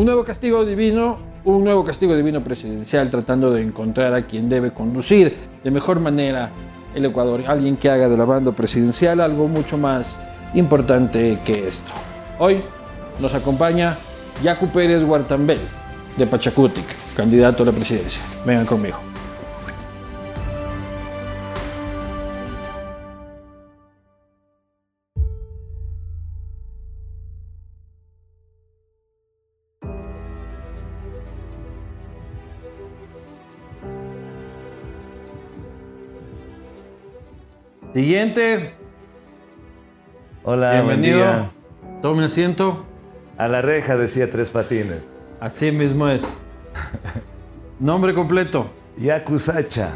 Un nuevo castigo divino, un nuevo castigo divino presidencial tratando de encontrar a quien debe conducir de mejor manera el Ecuador. Alguien que haga de la banda presidencial algo mucho más importante que esto. Hoy nos acompaña Yacu Pérez Guartambel de Pachacutic, candidato a la presidencia. Vengan conmigo. Siguiente. Hola, Bienvenido. buen día. Tome asiento. A la reja decía tres patines. Así mismo es. Nombre completo. Yakusacha.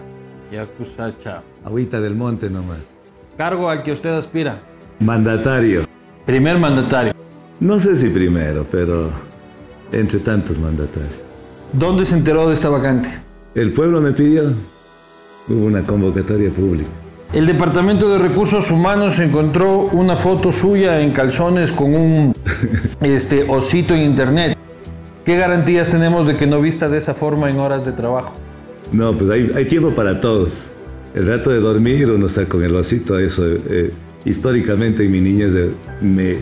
Yakusacha. Agüita del monte nomás. Cargo al que usted aspira. Mandatario. Primer mandatario. No sé si primero, pero entre tantos mandatarios. ¿Dónde se enteró de esta vacante? El pueblo me pidió. Hubo una convocatoria pública. El Departamento de Recursos Humanos encontró una foto suya en calzones con un este, osito en internet. ¿Qué garantías tenemos de que no vista de esa forma en horas de trabajo? No, pues hay, hay tiempo para todos. El rato de dormir uno está con el osito, eso. eh, históricamente en mi niñez me,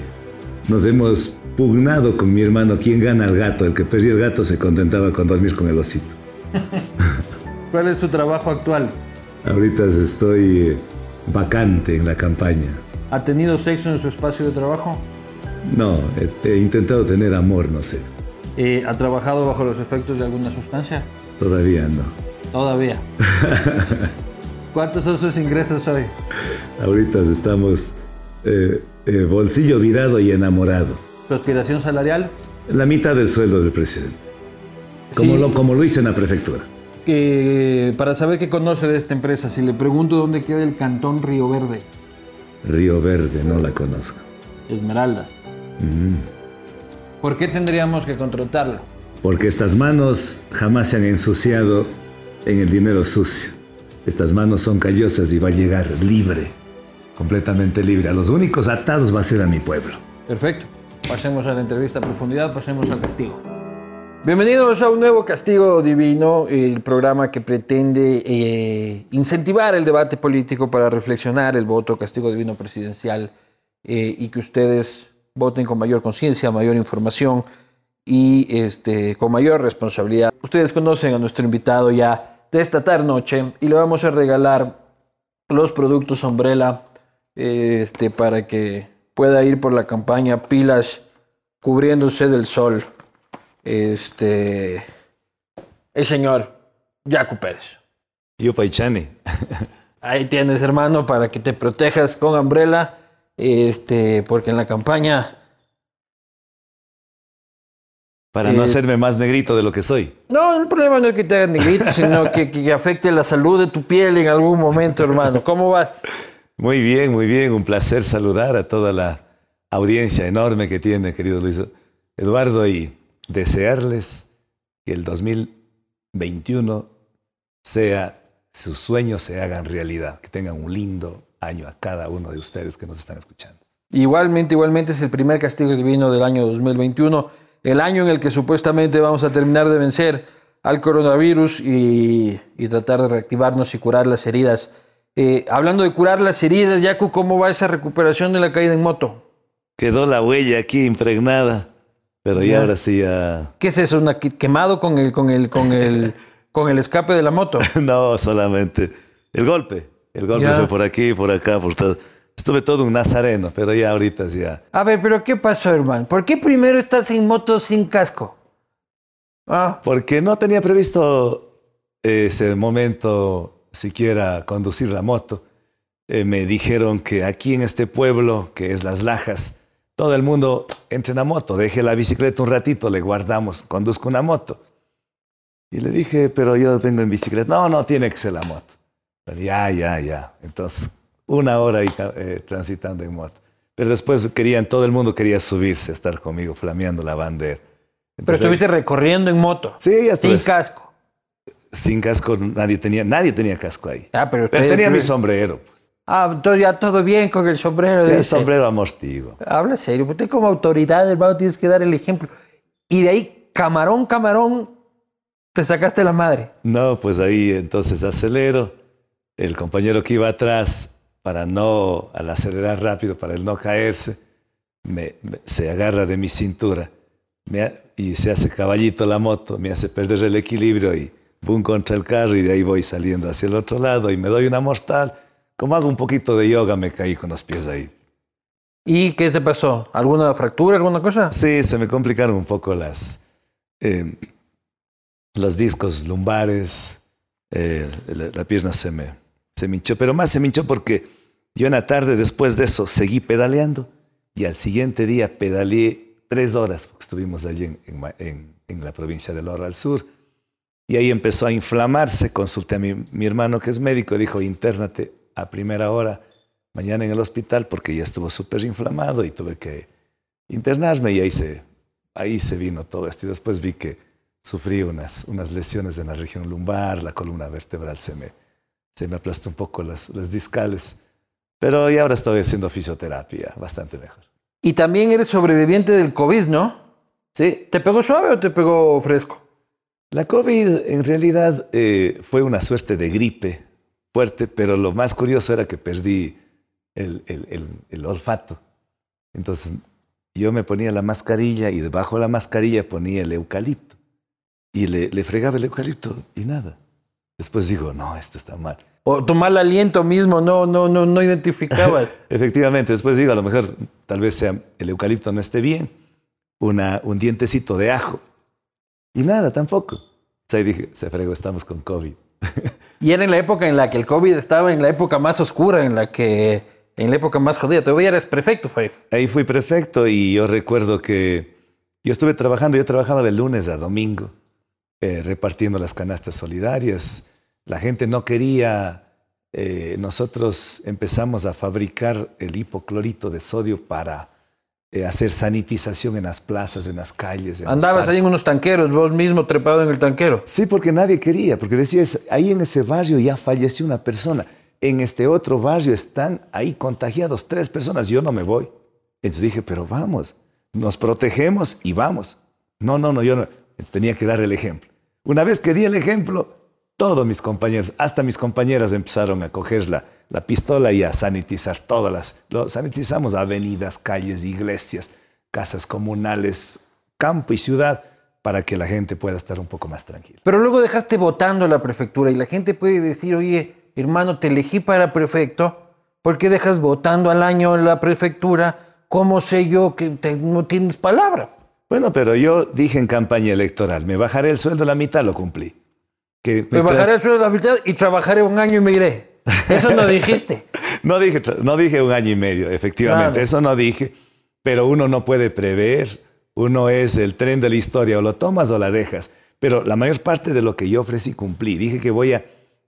nos hemos pugnado con mi hermano quién gana al gato. El que perdía el gato se contentaba con dormir con el osito. ¿Cuál es su trabajo actual? Ahorita estoy eh, vacante en la campaña. ¿Ha tenido sexo en su espacio de trabajo? No, he, he intentado tener amor, no sé. Eh, ¿Ha trabajado bajo los efectos de alguna sustancia? Todavía no. Todavía. ¿Cuántos son sus ingresos hoy? Ahorita estamos eh, eh, bolsillo virado y enamorado. ¿Su aspiración salarial? La mitad del sueldo del presidente. Como, Sí. lo, como lo hice en la prefectura. Eh, para saber qué conoce de esta empresa, si le pregunto dónde queda el cantón Río Verde, Río Verde, no la conozco. Esmeralda. ¿Por qué tendríamos que contratarlo? Porque estas manos jamás se han ensuciado en el dinero sucio. Estas manos son callosas y va a llegar libre, completamente libre. A los únicos atados va a ser a mi pueblo. Perfecto. Pasemos a la entrevista a profundidad, pasemos al castigo. Bienvenidos a un nuevo Castigo Divino, el programa que pretende eh, incentivar el debate político para reflexionar el voto Castigo Divino presidencial eh, y que ustedes voten con mayor conciencia, mayor información y este, con mayor responsabilidad. Ustedes conocen a nuestro invitado ya de esta tarde noche y le vamos a regalar los productos Umbrella este, para que pueda ir por la campaña pilas cubriéndose del sol. Este, el señor Jaco Pérez. Yo Paichani. Ahí tienes, hermano, para que te protejas con Umbrella, este, porque en la campaña Para Eh, no hacerme más negrito de lo que soy. No, el problema no es que te hagas negrito, sino que, que afecte la salud de tu piel en algún momento, hermano. ¿Cómo vas? Muy bien, muy bien. Un placer saludar a toda la audiencia enorme que tiene, querido Luis Eduardo, y desearles que el 2021 sea, sus sueños se hagan realidad, que tengan un lindo año a cada uno de ustedes que nos están escuchando. Igualmente, igualmente es el primer castigo divino del año 2021, el año en el que supuestamente vamos a terminar de vencer al coronavirus y, y tratar de reactivarnos y curar las heridas. Eh, hablando de curar las heridas, Yaku, ¿cómo va esa recuperación de la caída en moto? Quedó la huella aquí impregnada, pero ya ahora sí ya... ¿Qué es eso? ¿Una quemado con el, con el, con el, con el escape de la moto? No, solamente el golpe. El golpe Ya. fue por aquí, por acá, por todo. Estuve todo un nazareno, pero ya ahorita sí ya... A ver, pero ¿qué pasó, hermano? ¿Por qué primero estás en moto sin casco? Ah, Porque no tenía previsto ese momento siquiera conducir la moto. Eh, me dijeron que aquí en este pueblo, que es Las Lajas, todo el mundo entra en la moto. Deje la bicicleta un ratito, le guardamos, conduzco una moto. Y le dije, pero yo vengo en bicicleta. No, no, tiene que ser la moto. Pero ya, ya, ya. Entonces, una hora ahí eh, transitando en moto. Pero después querían, todo el mundo quería subirse, estar conmigo, flameando la bandera. pero Entonces, estuviste recorriendo en moto. Sí, ya Sin casco. Sin casco, nadie tenía, nadie tenía casco ahí. Ah, pero, Pero usted- tenía mi sombrero, pues. Ah, entonces ya todo bien con el sombrero. El dice. sombrero amortigo. Habla serio. Usted como autoridad, hermano, tienes que dar el ejemplo. Y de ahí, camarón, camarón, te sacaste la madre. No, pues ahí entonces acelero. El compañero que iba atrás, para no, al acelerar rápido, para él no caerse, me, se agarra de mi cintura y se hace caballito la moto, me hace perder el equilibrio y boom contra el carro y de ahí voy saliendo hacia el otro lado y me doy una mortal. Como hago un poquito de yoga, me caí con los pies ahí. ¿Y qué te pasó? ¿Alguna fractura, alguna cosa? Sí, se me complicaron un poco las, eh, los discos lumbares, eh, la, pierna se me, se me hinchó, pero más se me hinchó porque yo en la tarde después de eso seguí pedaleando y al siguiente día pedaleé tres horas, porque estuvimos allí en, en, en la provincia del Oro al sur. Y ahí empezó a inflamarse, consulté a mi, mi hermano que es médico, dijo, internate a primera hora mañana en el hospital porque ya estuvo súper inflamado y tuve que internarme y ahí se, ahí se vino todo esto. Y después vi que sufrí unas, unas lesiones en la región lumbar, la columna vertebral se me, se me aplastó un poco las, las discales. Pero ya ahora estoy haciendo fisioterapia, bastante mejor. Y también eres sobreviviente del COVID, ¿no? Sí. ¿Te pegó suave o te pegó fresco? La COVID en realidad eh, fue una suerte de gripe fuerte, pero lo más curioso era que perdí el, el, el, olfato. Entonces yo me ponía la mascarilla y debajo de la mascarilla ponía el eucalipto. Y le, le fregaba el eucalipto y nada. Después digo, no, esto está mal. O tu mal aliento mismo, no, no, no, no identificabas. Efectivamente, después digo, a lo mejor tal vez sea el eucalipto no esté bien, una, un dientecito de ajo. Y nada, tampoco. O sea, dije, se fregó, estamos con COVID. Y era en la época en la que el COVID estaba en la época más oscura, en la que, en la época más jodida. Todavía eres prefecto, Five. Ahí fui prefecto y yo recuerdo que yo estuve trabajando, yo trabajaba de lunes a domingo, eh, repartiendo las canastas solidarias la gente no quería, eh, nosotros empezamos a fabricar el hipoclorito de sodio para eh, hacer sanitización en las plazas, en las calles. Andabas ahí en unos tanqueros, vos mismo trepado en el tanquero. Sí, porque nadie quería, porque decías, ahí en ese barrio ya falleció una persona, en este otro barrio están ahí contagiados tres personas, yo no me voy. Entonces dije, pero vamos, nos protegemos y vamos. No, no, no, yo no. tenía que dar el ejemplo. Una vez que di el ejemplo, todos mis compañeros, hasta mis compañeras empezaron a coger la, la pistola y a sanitizar todas las. Lo, sanitizamos avenidas, calles, iglesias, casas comunales, campo y ciudad para que la gente pueda estar un poco más tranquila. Pero luego dejaste votando la prefectura y la gente puede decir, oye, hermano, te elegí para prefecto, ¿por qué dejas votando al año en la prefectura? ¿Cómo sé yo que no tienes palabra? Bueno, pero yo dije en campaña electoral, me bajaré el sueldo a la mitad, lo cumplí. Que me bajaré el sueldo de la mitad y trabajaré un año y me iré. Eso no dijiste. no, dije, no dije un año y medio, efectivamente. Eso no dije. Pero uno no puede prever. Uno es el tren de la historia. O lo tomas o la dejas. Pero la mayor parte de lo que yo ofrecí cumplí. Dije que voy a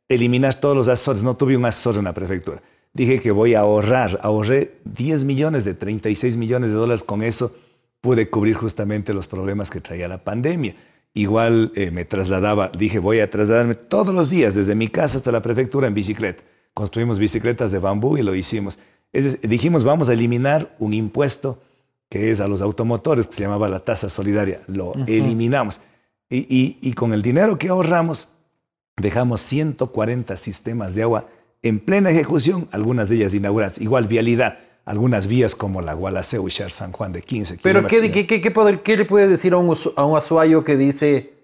eliminar todos los asesores. No tuve un asesor en la prefectura. Dije que voy a ahorrar. Ahorré 10 millones de 36 millones de dólares. Con eso pude cubrir justamente los problemas que traía la pandemia. Igual eh, me trasladaba, dije, voy a trasladarme todos los días, desde mi casa hasta la prefectura en bicicleta. Construimos bicicletas de bambú y lo hicimos. dijimos, vamos a eliminar un impuesto que es a los automotores, que se llamaba la tasa solidaria. Lo eliminamos. Y, y, con el dinero que ahorramos, dejamos 140 sistemas de agua en plena ejecución, algunas de ellas inauguradas. Igual vialidad algunas vías como la Gualaceo y San Juan de 15 Pero ¿qué, qué, qué, qué, le puedes decir a un, a un asuayo que dice,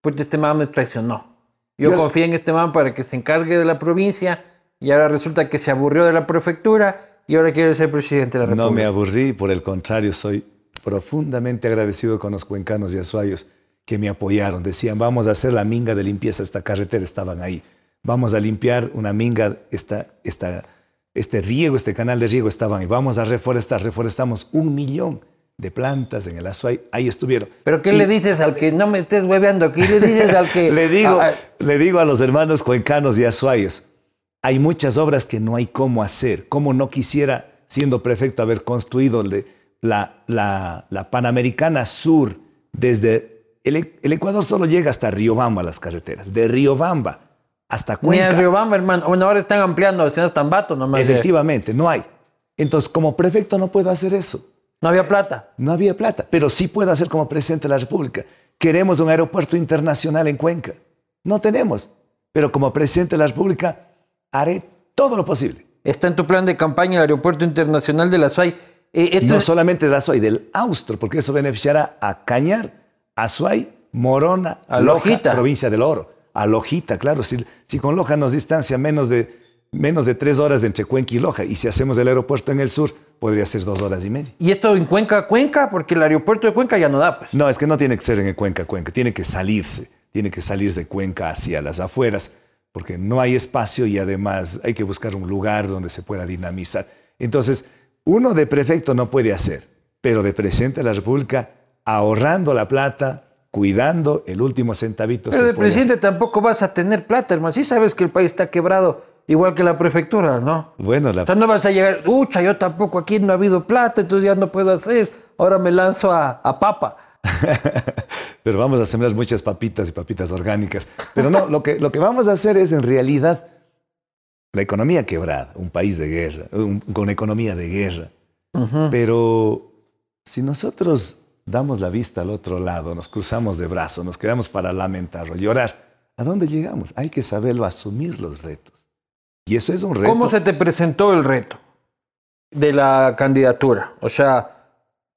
pues este man me traicionó? Yo, confié en este man para que se encargue de la provincia y ahora resulta que se aburrió de la prefectura y ahora quiere ser presidente de la República. No me aburrí, por el contrario, soy profundamente agradecido con los cuencanos y asuayos que me apoyaron. Decían, vamos a hacer la minga de limpieza, esta carretera estaban ahí. Vamos a limpiar una minga, esta, esta este riego, este canal de riego estaban y vamos a reforestar, reforestamos un millón de plantas en el Azuay, ahí estuvieron. ¿Pero qué le dices al que no me estés hueveando? ¿Qué le dices al que...? le, digo, le digo a los hermanos cuencanos y azuayos, hay muchas obras que no hay cómo hacer, como no quisiera, siendo prefecto, haber construido la, la, la Panamericana Sur desde... El, el Ecuador solo llega hasta Riobamba las carreteras, de Riobamba hasta Cuenca. Ni en Riobamba, hermano. Bueno, ahora están ampliando hacia Tambato nomás. Efectivamente, no hay. Entonces, como prefecto no puedo hacer eso. No había plata. No había plata, pero sí puedo hacer como presidente de la República, queremos un aeropuerto internacional en Cuenca. No tenemos, pero como presidente de la República haré todo lo posible. Está en tu plan de campaña el aeropuerto internacional de la SUAY. Eh, no solamente de la SUAY, del Austro, porque eso beneficiará a Cañar, a Suay, Morona, a Loja, provincia del Oro. A Lojita, claro. Si, si con Loja nos distancia menos de, menos de tres horas entre Cuenca y Loja, y si hacemos el aeropuerto en el sur, podría ser dos horas y media. ¿Y esto en Cuenca, Cuenca? Porque el aeropuerto de Cuenca ya no da, pues. No, es que no tiene que ser en Cuenca, Cuenca. Tiene que salirse. Tiene que salir de Cuenca hacia las afueras, porque no hay espacio y además hay que buscar un lugar donde se pueda dinamizar. Entonces, uno de prefecto no puede hacer, pero de presidente de la República, ahorrando la plata, cuidando el último centavito. Pero de presidente tampoco vas a tener plata, hermano. Sí sabes que el país está quebrado, igual que la prefectura, ¿no? Bueno, la... O sea, no vas a llegar, ucha, yo tampoco, aquí no ha habido plata, entonces ya no puedo hacer, ahora me lanzo a, a papa. Pero vamos a sembrar muchas papitas y papitas orgánicas. Pero no, lo que, lo que vamos a hacer es en realidad la economía quebrada, un país de guerra, con economía de guerra. Pero si nosotros damos la vista al otro lado, nos cruzamos de brazos, nos quedamos para lamentar o llorar, ¿a dónde llegamos? Hay que saberlo asumir los retos. Y eso es un reto. ¿Cómo se te presentó el reto de la candidatura? O sea,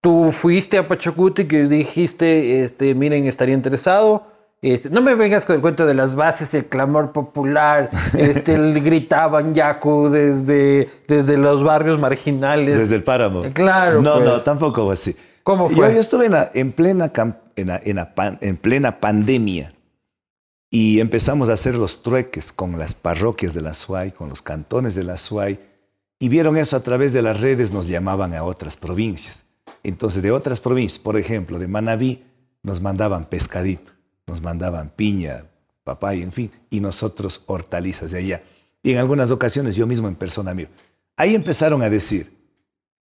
tú fuiste a Pachacuti y dijiste, este, miren, estaría interesado. Este, no me vengas con el cuento de las bases, el clamor popular, este, el gritaban Yaku desde, desde los barrios marginales. Desde el páramo. Claro. No, no, pues. tampoco así. ¿Cómo fue? Yo, estuve en, plena, en, plena pandemia y empezamos a hacer los trueques con las parroquias de la SUAY, con los cantones de la SUAY, y vieron eso a través de las redes, nos llamaban a otras provincias. Entonces, de otras provincias, por ejemplo, de Manabí, nos mandaban pescadito, nos mandaban piña, papaya, en fin, y nosotros hortalizas de allá. Y en algunas ocasiones yo mismo en persona mío. Ahí empezaron a decir,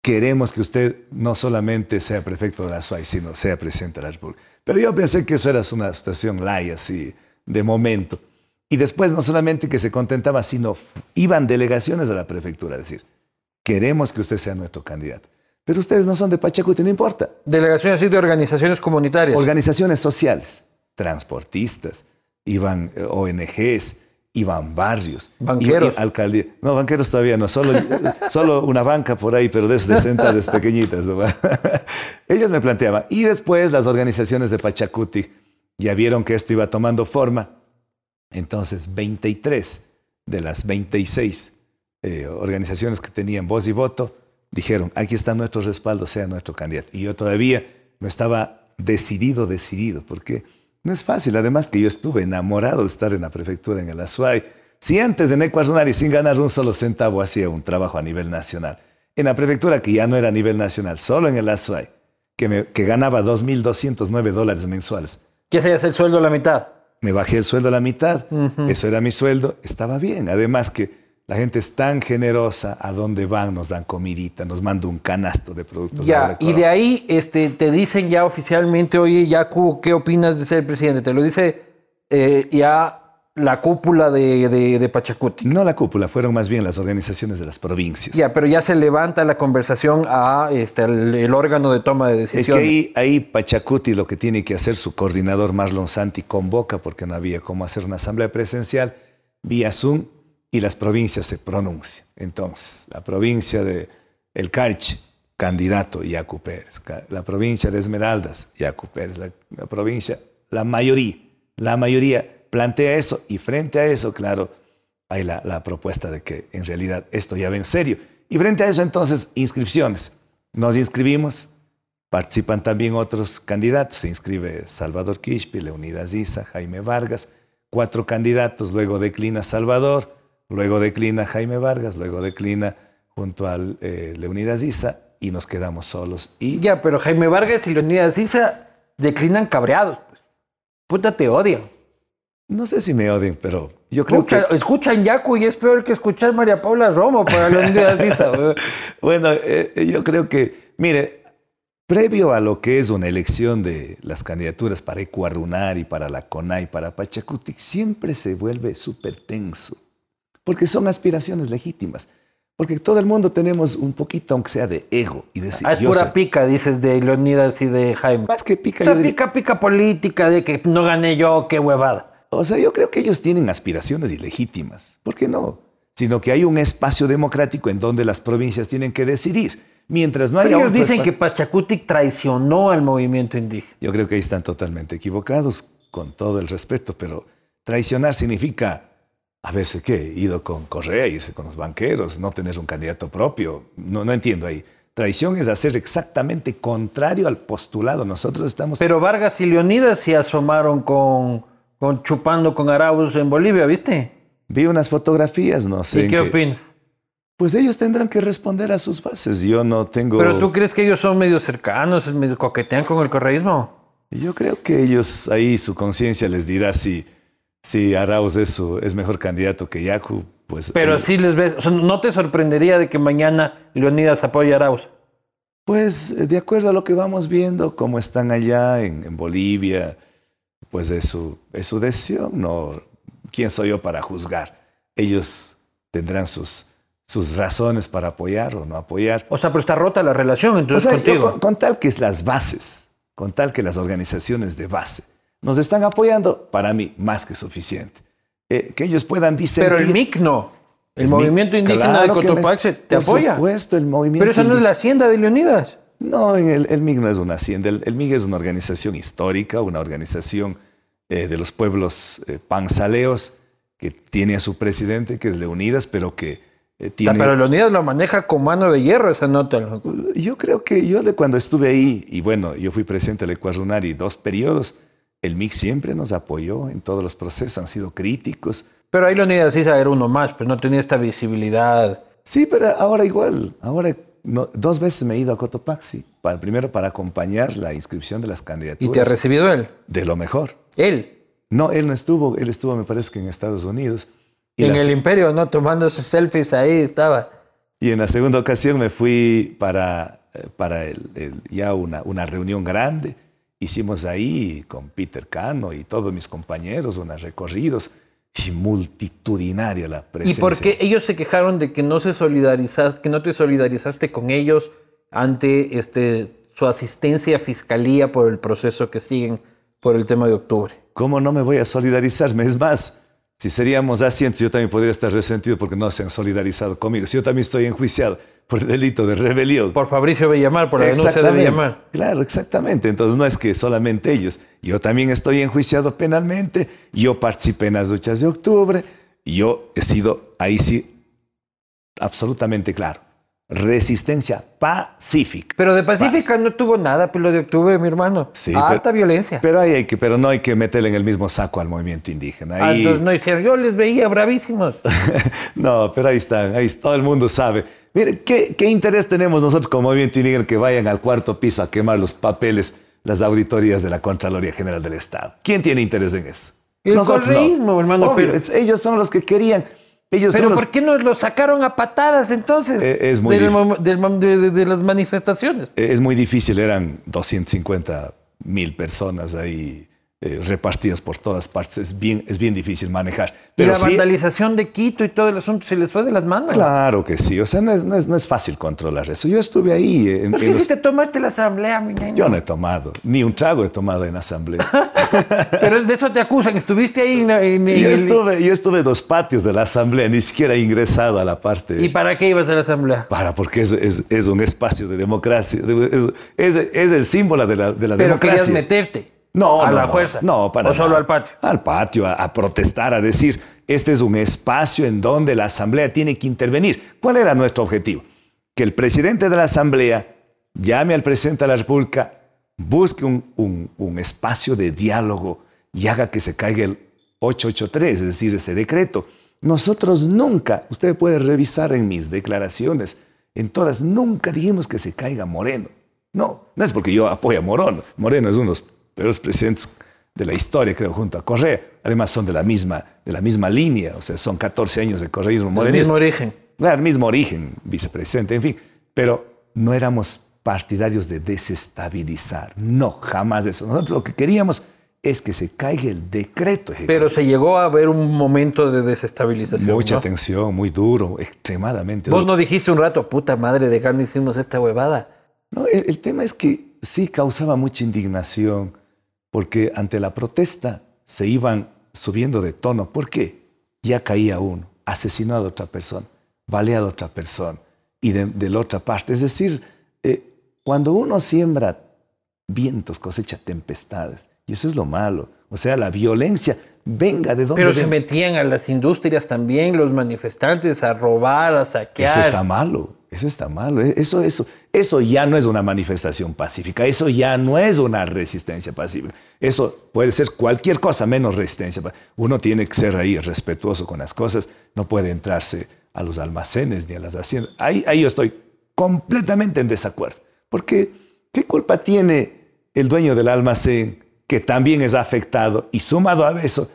queremos que usted no solamente sea prefecto de la SUAY, sino sea presidente de la República. Pero yo pensé que eso era una situación light, así, de momento. Y después no solamente que se contentaba, sino iban delegaciones a la prefectura a decir, queremos que usted sea nuestro candidato. Pero ustedes no son de Pachacuti, no importa. Delegaciones y de organizaciones comunitarias. Organizaciones sociales, transportistas, iban eh, ONGs, iban barrios. Banqueros. alcaldía. No, banqueros todavía no, solo, solo una banca por ahí, pero de esas centrales pequeñitas. Ellos me planteaban. Y después las organizaciones de Pachacuti ya vieron que esto iba tomando forma. Entonces, 23 de las 26 eh, organizaciones que tenían voz y voto dijeron, aquí está nuestro respaldo, sea nuestro candidato. Y yo todavía no estaba decidido, decidido, porque no es fácil, además que yo estuve enamorado de estar en la prefectura en el Azuay. Si antes en y sin ganar un solo centavo hacía un trabajo a nivel nacional, en la prefectura que ya no era a nivel nacional, solo en el Azuay, que, me, que ganaba 2.209 dólares mensuales. ¿Qué sería el sueldo a la mitad? Me bajé el sueldo a la mitad, eso era mi sueldo, estaba bien. Además que la gente es tan generosa, a dónde van, nos dan comidita, nos manda un canasto de productos. Ya, y de ahí este, te dicen ya oficialmente, oye, Yacu, ¿qué opinas de ser presidente? Te lo dice eh, ya la cúpula de, de, Pachacuti. No la cúpula, fueron más bien las organizaciones de las provincias. Ya, pero ya se levanta la conversación a este, el, órgano de toma de decisiones. Es que ahí, ahí, Pachacuti lo que tiene que hacer, su coordinador Marlon Santi convoca, porque no había cómo hacer una asamblea presencial, vía Zoom, y las provincias se pronuncian. Entonces, la provincia de El Carchi, candidato Yacu Pérez. La provincia de Esmeraldas, Yacu Pérez. La, provincia, la mayoría, la mayoría plantea eso y frente a eso, claro, hay la, la propuesta de que en realidad esto ya va en serio. Y frente a eso, entonces, inscripciones. Nos inscribimos, participan también otros candidatos. Se inscribe Salvador Quispe, Leonidas Isa, Jaime Vargas, cuatro candidatos, luego declina Salvador, Luego declina Jaime Vargas, luego declina junto a eh, Leonidas Issa y nos quedamos solos. Y... Ya, pero Jaime Vargas y Leonidas Issa declinan cabreados. Pues. Puta, te odian. No sé si me odian, pero yo creo que... Escuchan Yaku y es peor que escuchar María Paula Romo para Leonidas Issa. bueno, eh, yo creo que, mire, previo a lo que es una elección de las candidaturas para Ecuarunar y para la CONAI, para Pachacuti, siempre se vuelve súper tenso porque son aspiraciones legítimas. Porque todo el mundo tenemos un poquito, aunque sea de ego. Y decir, Ah, es pura soy- pica, dices, de Leonidas y de Jaime. Más que pica. O sea, diría- pica, pica política de que no gané yo, qué huevada. O sea, yo creo que ellos tienen aspiraciones ilegítimas. ¿Por qué no? Sino que hay un espacio democrático en donde las provincias tienen que decidir. Mientras no haya Pero ellos otro dicen que Pachacutic traicionó al movimiento indígena. Yo creo que ahí están totalmente equivocados, con todo el respeto, pero traicionar significa haberse qué, ido con Correa, irse con los banqueros, no tener un candidato propio. No, no entiendo ahí. Traición es hacer exactamente contrario al postulado. Nosotros estamos... Pero Vargas y Leonidas se asomaron con, con chupando con Arauz en Bolivia, ¿viste? Vi unas fotografías, no sé. ¿Y qué que- opinas? Pues ellos tendrán que responder a sus bases. Yo no tengo... Pero tú crees que ellos son medio cercanos, medio coquetean con el correísmo. Yo creo que ellos ahí su conciencia les dirá si, si Arauz es, su- es mejor candidato que Yacu. Pues, Pero eh, sí les ves, o sea, no te sorprendería de que mañana Leonidas apoye a Arauz. Pues eh, de acuerdo a lo que vamos viendo, cómo están allá en, en Bolivia, pues es su, es su decisión. No, ¿Quién soy yo para juzgar? Ellos tendrán sus, sus razones para apoyar o no apoyar. O sea, pero está rota la relación O entonces yo contigo. con, con tal que las bases, con tal que las organizaciones de base nos están apoyando, para mí más que suficiente. Eh, que ellos puedan disentir. Pero el MIC no. El, El movimiento MIC, indígena claro de Cotopaxi te por apoya. supuesto, el movimiento Pero esa no es la hacienda de Leonidas. No, el, el MIG no es una hacienda. El, el MIG es una organización histórica, una organización eh, de los pueblos eh, panzaleos que tiene a su presidente, que es Leonidas, pero que eh, tiene... Pero Leonidas lo maneja con mano de hierro esa nota. Yo creo que yo de cuando estuve ahí, y bueno, yo fui presidente del Ecuadunari dos periodos, el MIG siempre nos apoyó en todos los procesos, han sido críticos. Pero ahí Leonidas sí era uno más, pues no tenía esta visibilidad. Sí, pero ahora igual, ahora no- dos veces me he ido a Cotopaxi, para, primero para acompañar la inscripción de las Y te ha candidaturas recibido él. de lo mejor. Él. No, él no estuvo, él estuvo me parece que en Estados Unidos. Y, en el imperio, ¿no? Tomándose selfies ahí estaba. y en la segunda ocasión me fui para, eh, para el- el- ya una, una reunión grande. Hicimos ahí con Peter Cano y todos mis compañeros unos recorridos y multitudinaria la ¿Y presencia. por qué ellos se quejaron de que no se solidarizaste, que no te solidarizaste con ellos ante este, su asistencia a fiscalía por el proceso que siguen por el tema de octubre? ¿Cómo no me voy a solidarizarme? Es más, si seríamos así, entonces yo también podría estar resentido porque no se han solidarizado conmigo. Si yo también estoy enjuiciado por el delito de rebelión. Por Fabricio Bellamar, por la denuncia de. Bellamar. Claro, exactamente. Entonces no es que solamente ellos. Yo también estoy enjuiciado penalmente. Yo participé en las luchas de octubre. Yo he sido, ahí sí, absolutamente claro. Resistencia pacífica. Pero de Pacífica no tuvo nada, pero lo de octubre, mi hermano. Sí, Alta pero- violencia. Pero, ahí hay que, pero no hay que meterle en el mismo saco al movimiento indígena. Ah, Ahí, entonces no dijeron, yo les veía bravísimos. no, pero ahí están, ahí todo el mundo sabe. Mire, ¿qué, ¿qué interés tenemos nosotros como movimiento indígena que vayan al cuarto piso a quemar los papeles, las auditorías de la Contraloría General del Estado? ¿Quién tiene interés en eso? El hermano, Obvio, pero- es- ellos son los que querían. Ellos Pero los ¿por qué no lo sacaron a patadas entonces? Eh, es muy de- de las manifestaciones. Eh, Es muy difícil, eran 250 mil personas ahí eh, repartidas por todas partes. Es bien, es bien difícil manejar. y Pero la sí, vandalización de Quito y todo el asunto se les fue de las manos. claro que sí. O sea, no es, no es- no es fácil controlar eso. Yo estuve ahí. En, Pues en que los- si te tomaste la asamblea, mi ñaño? Yo no he tomado, ni un trago he tomado en asamblea. Pero de eso te acusan. Estuviste ahí en, en- en yo, estuve, yo estuve en dos patios de la asamblea, ni siquiera he ingresado a la parte. ¿Y para qué ibas a la asamblea? para, porque es, es- es un espacio de democracia. de- Es, es- el símbolo de la, de la Pero democracia. querías meterte. No, A no, la fuerza. No, para O solo nada. al patio. Al patio, a, a protestar, a decir, este es un espacio en donde la Asamblea tiene que intervenir. ¿Cuál era nuestro objetivo? Que el presidente de la Asamblea llame al presidente de la República, busque un, un- un espacio de diálogo y haga que se caiga el 883, es decir, ese decreto. Nosotros nunca, usted puede revisar en mis declaraciones, en todas, nunca dijimos que se caiga Moreno. No, no es porque yo apoyo a Morón. Moreno es uno de los peores presidentes de la historia, creo, junto a Correa. Además, son de la misma, de la misma línea, o sea, son 14 años de correísmo El morenismo. mismo origen. Claro, el mismo origen, vicepresidente, en fin. Pero no éramos partidarios de desestabilizar. No, jamás eso. Nosotros lo que queríamos es que se caiga el decreto ejecutivo. Pero se llegó a ver un momento de desestabilización. Mucha ¿no? tensión, muy duro, extremadamente Vos duro. no dijiste un rato, puta madre, de cuándo hicimos esta huevada. No, el, el tema es que sí causaba mucha indignación porque ante la protesta se iban subiendo de tono. ¿Por qué? Ya caía uno, asesinado a otra persona, baleado a otra persona y de, de la otra parte. Es decir, eh, cuando uno siembra vientos, cosecha tempestades. Y eso es lo malo. O sea, la violencia venga de donde Pero se metían a las industrias también los manifestantes a robar, a saquear. Eso está malo, eso está malo. E- Eso, eso, eso ya no es una manifestación pacífica, eso ya no es una resistencia pacífica. Eso puede ser cualquier cosa menos resistencia. Uno tiene que ser ahí respetuoso con las cosas, no puede entrarse a los almacenes ni a las haciendas. Ahí, ahí yo estoy completamente en desacuerdo. Porque, ¿qué culpa tiene el dueño del almacén que también es afectado y sumado a eso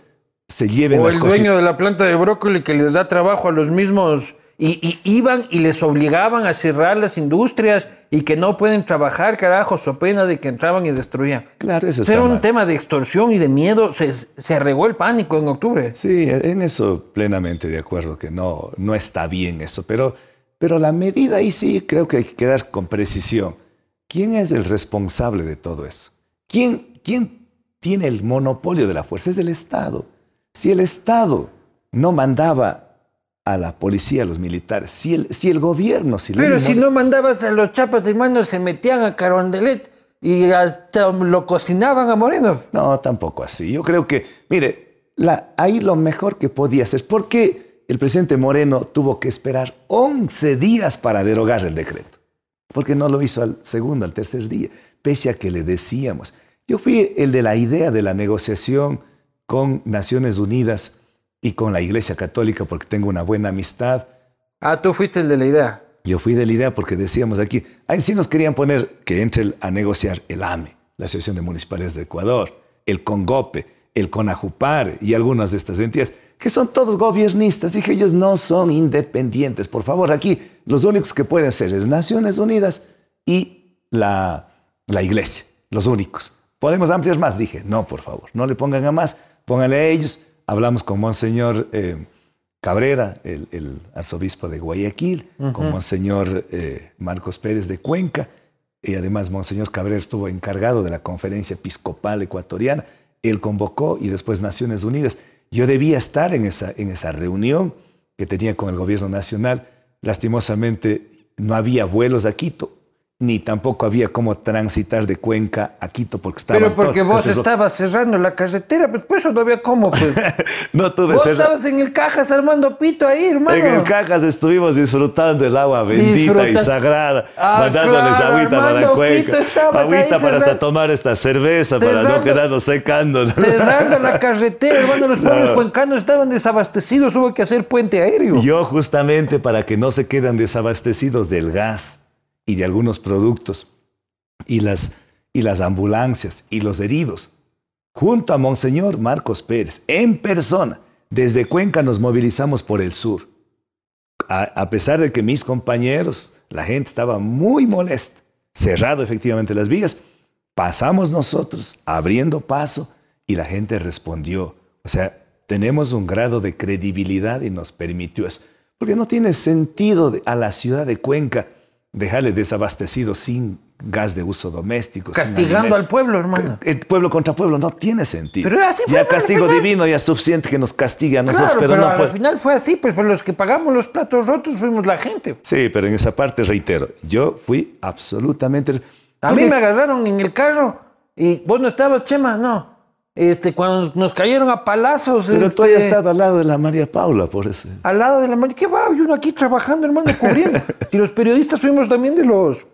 se lleven O las el dueño de la planta de brócoli que les da trabajo a los mismos y, y iban y les obligaban a cerrar las industrias y que no pueden trabajar, carajo, so pena de que entraban y destruían. Claro, eso Era un mal. tema de extorsión y de miedo. Se, se regó el pánico en octubre. Sí, en eso plenamente de acuerdo, que no, no está bien eso, pero, pero la medida ahí sí creo que hay que quedar con precisión. ¿Quién es el responsable de todo eso? ¿Quién, quién tiene el monopolio de la fuerza? Es el Estado. Si el Estado no mandaba a la policía, a los militares, si el, si el gobierno, si Pero si no mandabas a los chapas de mano, se metían a Carondelet y hasta lo cocinaban a Moreno. No, tampoco así. Yo creo que, mire, la- ahí lo mejor que podía hacer, ¿por qué el presidente Moreno tuvo que esperar 11 días para derogar el decreto? Porque no lo hizo al segundo, al tercer día, pese a que le decíamos. Yo fui el de la idea de la negociación con Naciones Unidas y con la Iglesia Católica porque tengo una buena amistad. Ah, tú fuiste el de la idea. Yo fui de la idea porque decíamos aquí, ahí sí nos querían poner que entre el- a negociar el AME, la Asociación de Municipalidades de Ecuador, el CONGOPE, el CONAJUPAR y algunas de estas entidades, que son todos gobiernistas. Dije, ellos no son independientes. Por favor, aquí los únicos que pueden ser es Naciones Unidas y la, la Iglesia, los únicos. ¿Podemos ampliar más? Dije, no, por favor, no le pongan a más, pónganle a ellos. Hablamos con Monseñor eh, Cabrera, el, el arzobispo de Guayaquil, con Monseñor eh, Marcos Pérez de Cuenca, y además Monseñor Cabrera estuvo encargado de la conferencia episcopal ecuatoriana. Él convocó y después Naciones Unidas. Yo debía estar en esa, en esa reunión que tenía con el gobierno nacional. Lastimosamente no había vuelos a Quito, ni tampoco había cómo transitar de Cuenca a Quito porque estaba Pero porque vos estabas cerrando la carretera, pues por eso no había cómo. Pues. No tuve vos cerra- estabas en el Cajas armando pito ahí, hermano. En el Cajas estuvimos disfrutando del agua bendita y Disfruta- sagrada, Ah, mandándoles claro, agüita para Cuenca, agüita para hasta cerrando- tomar esta cerveza, para no cerrando- quedarnos secando. Cerrando la carretera, hermano, los pueblos cuencanos estaban desabastecidos, hubo que hacer puente aéreo. Yo justamente para que no se quedan desabastecidos del gas y de algunos productos y las, y las ambulancias y los heridos, junto a Monseñor Marcos Pérez, en persona, desde Cuenca nos movilizamos por el sur. A, a pesar de que mis compañeros, la gente estaba muy molesta, cerrado efectivamente las vías, pasamos nosotros abriendo paso y la gente respondió. O sea, tenemos un grado de credibilidad y nos permitió eso. Porque no tiene sentido a la ciudad de Cuenca dejarle desabastecido sin gas de uso doméstico. Castigando al pueblo, hermano. El pueblo contra pueblo no tiene sentido. Pero así fue, ya castigo final. divino ya es suficiente que nos castigue a nosotros, Claro, pero, pero, no al puede. final fue así, pues por los que pagamos los platos rotos fuimos la gente. Sí, pero en esa parte reitero, yo fui absolutamente. A mí me agarraron en el carro y vos no estabas, Chema, no. Este, cuando nos cayeron a palazos. Pero este, tú hayas estado al lado de la María Paula, por eso. Al lado de la mano. ¿Qué va? Y uno aquí trabajando, hermano, cubriendo. y los periodistas fuimos también de los,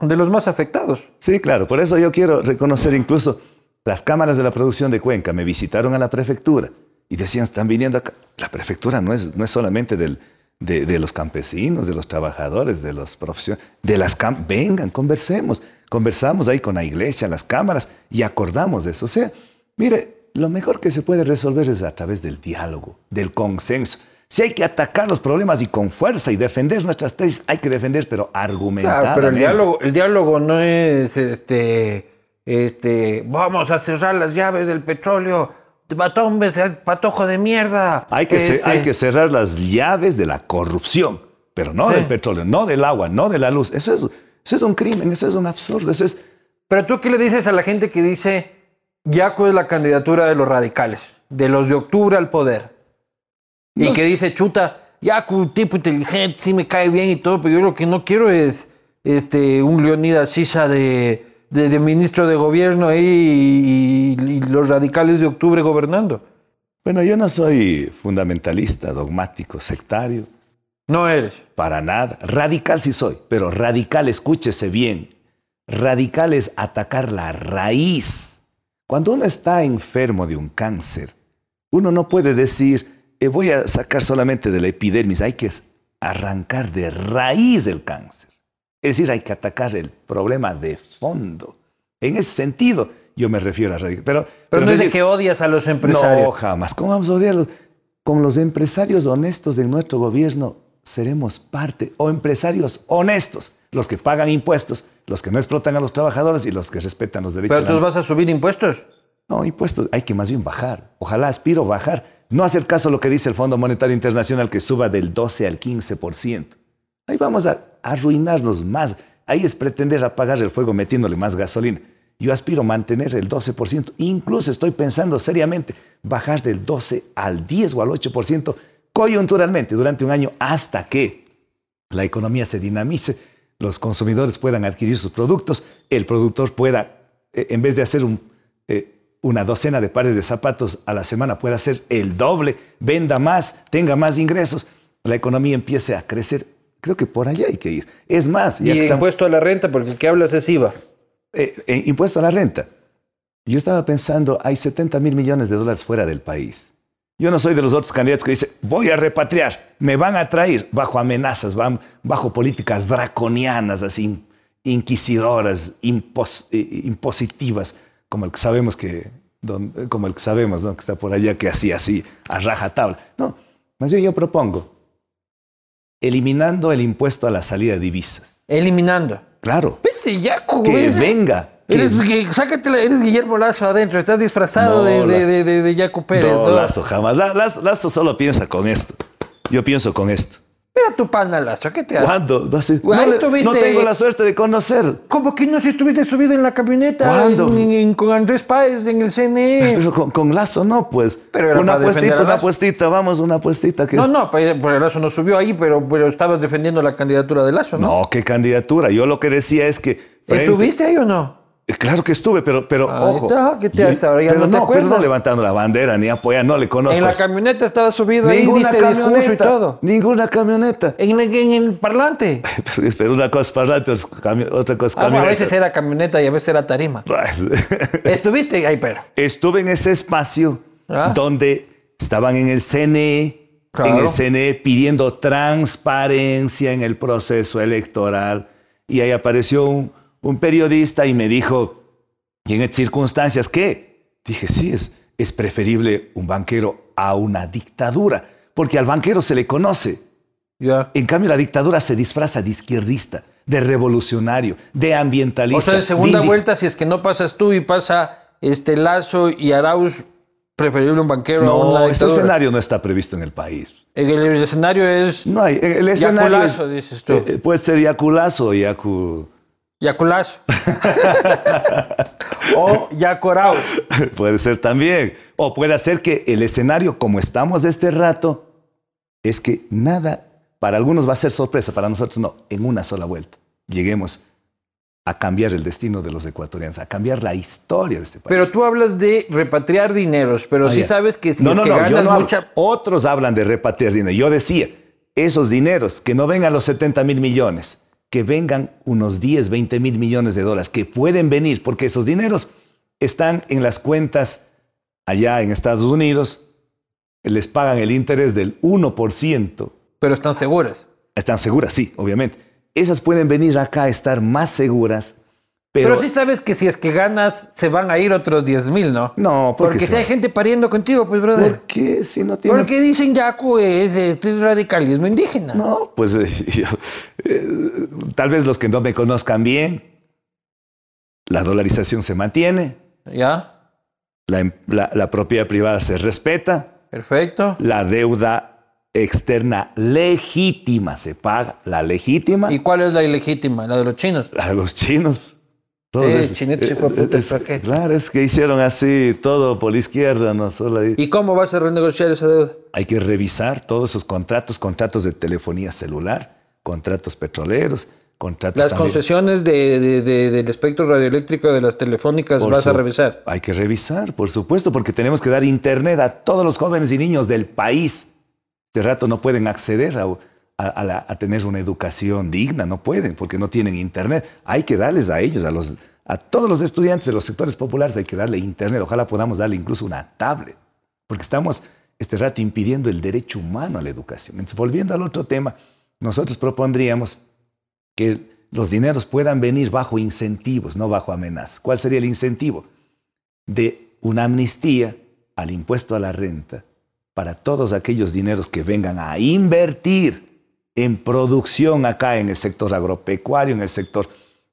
de los más afectados. Sí, claro, por eso yo quiero reconocer incluso las cámaras de la producción de Cuenca me visitaron a la prefectura y decían, están viniendo acá. La prefectura no es, no es solamente del, de, de los campesinos, de los trabajadores, de los profesionales, de las cam vengan, conversemos. Conversamos ahí con la iglesia, las cámaras y acordamos de eso. O sea, mire, lo mejor que se puede resolver es a través del diálogo, del consenso. Si hay que atacar los problemas y con fuerza y defender nuestras tesis, hay que defender, pero argumentadamente. Claro, pero el diálogo, el diálogo no es este este, vamos a cerrar las llaves del petróleo, batón, patojo de mierda. Hay que, Este, hay que cerrar las llaves de la corrupción, pero no Sí. del petróleo, no del agua, no de la luz. Eso es, eso es un crimen, eso es un absurdo, eso es... Pero tú qué le dices a la gente que dice, Yaco es la candidatura de los radicales, de los de octubre al poder? Y que dice, chuta, Yaco, un tipo inteligente, sí me cae bien y todo, pero yo lo que no quiero es este, un Leonidas Sisa de, de, de ministro de gobierno ahí y, y- y los radicales de octubre gobernando. Bueno, yo no soy fundamentalista, dogmático, sectario, No eres. para nada. Radical sí soy, pero radical, escúchese bien. Radical es atacar la raíz. Cuando uno está enfermo de un cáncer, uno no puede decir, "Eh, voy a sacar solamente de la epidermis, hay que arrancar de raíz el cáncer. Es decir, hay que atacar el problema de fondo. En ese sentido, yo me refiero a radical. Pero, Pero, no es de decir, que odias a los empresarios. no, jamás. ¿Cómo vamos a odiarlos? Con los empresarios honestos de nuestro gobierno seremos parte, o empresarios honestos, los que pagan impuestos, los que no explotan a los trabajadores y los que respetan los derechos. Pero tú vas a subir impuestos. No, impuestos hay que más bien bajar. Ojalá aspiro bajar. No hacer caso a lo que dice el Fondo Monetario Internacional que suba del 12 al 15%. Ahí vamos a arruinarnos más. Ahí es pretender apagar el fuego metiéndole más gasolina. Yo aspiro a mantener el 12%. Incluso estoy pensando seriamente bajar del 12 al 10 o al 8% coyunturalmente durante un año hasta que la economía se dinamice, los consumidores puedan adquirir sus productos, el productor pueda, eh, en vez de hacer un, eh, una docena de pares de zapatos a la semana, pueda hacer el doble, venda más, tenga más ingresos, la economía empiece a crecer. Creo que por allá hay que ir. Es más, ya Y que estamos- impuesto a la renta, porque el que hablas es IVA. eh, eh, impuesto a la renta. Yo estaba pensando, hay 70 mil millones de dólares fuera del país. Yo no soy de los otros candidatos que dicen, voy a repatriar, me van a traer bajo amenazas, van bajo políticas draconianas, así, inquisidoras, impos- eh, impositivas, como el que sabemos que, don- como el que sabemos, ¿no? que está por allá, que hacía así, a rajatabla. No, más bien yo propongo, eliminando el impuesto a la salida de divisas. Eliminando. Claro, Pese Yaco, que venga. Eres, sácatela, eres Guillermo Lazo adentro, estás disfrazado No, de, la- de, de, de- Yaco Pérez. No, ¿no? Lazo, jamás. La- Lazo, Lazo solo piensa con esto. Yo pienso con esto. Mira tu pana Lazo, ¿qué te hace? ¿Cuándo? No, sé, tengo la suerte de conocer. ¿Cómo que no si estuviste subido en la camioneta ¿Cuándo? en- en- con Andrés Páez en el CNE? Pero con, con Lazo no, pues. Pero era una para defender puestita, a una Lazo. puestita, vamos, una puestita. Que... No, no, pero Lazo no subió ahí, pero, pero estabas defendiendo la candidatura de Lazo, ¿no? No, qué candidatura. Yo lo que decía es que. frente- ¿Estuviste ahí o no? Eh, Claro que estuve, pero, pero Ahí ojo. está, ¿qué te Yo- hace ahora? ¿Ya pero no te pero no levantando la bandera ni apoyando, no le conozco. En la camioneta estaba subido ahí, ninguna diste discurso y camioneta. todo. Ninguna camioneta. En, el- en el parlante. Pero, pero una cosa es parlante, otra cosa es Ah, bueno, a camioneta. veces era camioneta y a veces era tarima. Estuviste ahí, pero. estuve en ese espacio Ah. donde estaban en el CNE, Claro. en el CNE pidiendo transparencia en el proceso electoral. Y ahí apareció un, un periodista y me dijo, ¿y en circunstancias qué? Dije, sí, es, es preferible un banquero a una dictadura, porque al banquero se le conoce. Ya. En cambio, la dictadura se disfraza de izquierdista, de revolucionario, de ambientalista. O sea, en segunda de indi- vuelta, si es que no pasas tú y pasa este Lazo y Arauz, preferible un banquero a No, una ese escenario no está previsto en el país. El, el escenario es No hay. El escenario es- Yaculazo, dices tú. eh, puede ser Yaculazo o Yacu. Yaculazo. o Yaco Arauz. puede ser también. O puede ser que el escenario, como estamos de este rato, es que nada, para algunos va a ser sorpresa, para nosotros no, en una sola vuelta. Lleguemos a cambiar el destino de los ecuatorianos, a cambiar la historia de este país. Pero tú hablas de repatriar dineros, pero Ah, sí sabes que si no, es no, que no, ganas no mucha... Otros hablan de repatriar dinero. Yo decía, esos dineros, que no vengan los 70 mil millones, que vengan unos 10, 20 mil millones de dólares, que pueden venir, porque esos dineros están en las cuentas allá en Estados Unidos, les pagan el interés del 1%. Pero están seguras. Están seguras, sí, obviamente. Esas pueden venir acá a estar más seguras, Pero, pero... sí sabes que si es que ganas, se van a ir otros 10 mil, ¿no? no, ¿por qué Porque se si hay gente pariendo contigo, pues, brother. ¿Por qué? Si no tiene Porque dicen Yaco es, este radicalismo indígena. No, pues eh, yo, eh, tal vez los que no me conozcan bien la dolarización se mantiene, ¿Ya? la, em- la- la propiedad privada se respeta, Perfecto. la deuda externa legítima se paga, la legítima, ¿Y cuál es la ilegítima? La de los chinos. a los chinos. Claro, es que hicieron así todo por la izquierda, no solo ahí. ¿Y cómo vas a renegociar esa deuda? Hay que revisar todos esos contratos, contratos de telefonía celular, contratos petroleros, contratos Las también- concesiones de, de- de- del espectro radioeléctrico de las telefónicas Por vas a revisar. Hay que revisar, por supuesto, porque tenemos que dar internet a todos los jóvenes y niños del país. De rato no pueden acceder a, a- tener una educación digna, no pueden, porque no tienen internet. Hay que darles a ellos, a, los, a todos los estudiantes de los sectores populares, hay que darle internet. Ojalá podamos darle incluso una tablet, porque estamos este rato impidiendo el derecho humano a la educación. Entonces, volviendo al otro tema, nosotros propondríamos que los dineros puedan venir bajo incentivos, no bajo amenazas. ¿Cuál sería el incentivo? De una amnistía al impuesto a la renta para todos aquellos dineros que vengan a invertir en producción acá en el sector agropecuario, en el sector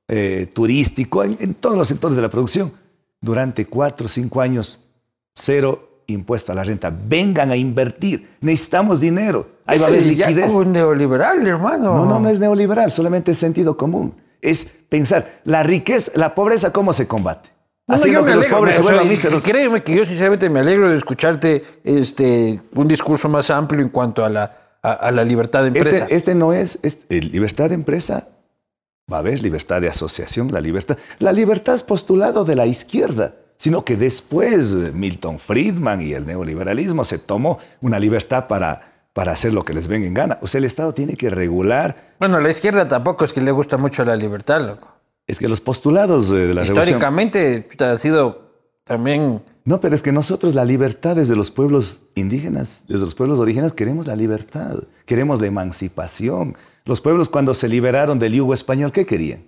eh, turístico, en, en todos los sectores de la producción, durante cuatro o cinco años, cero impuesto a la renta. Vengan a invertir. Necesitamos dinero. Ahí va a haber liquidez. un neoliberal, hermano. No, no, no es neoliberal, solamente es sentido común. Es pensar, la riqueza, la pobreza, ¿cómo se combate? No, no, Haciendo yo me que los alegro, pobres se o sea, Créeme que yo sinceramente me alegro de escucharte este, un discurso más amplio en cuanto a la, a, a la libertad de empresa. Este, este no es, es- eh, libertad de empresa, va a haber libertad de asociación, la libertad. La libertad es postulado de la izquierda, sino que después Milton Friedman y el neoliberalismo se tomó una libertad para, para hacer lo que les venga en gana. O sea, el Estado tiene que regular. Bueno, a la izquierda tampoco es que le gusta mucho la libertad, loco. Es que los postulados de la revolución... Históricamente puta, ha sido también... No, pero es que nosotros la libertad desde los pueblos indígenas, desde los pueblos originarios, queremos la libertad, queremos la emancipación. Los pueblos cuando se liberaron del yugo español, ¿qué querían?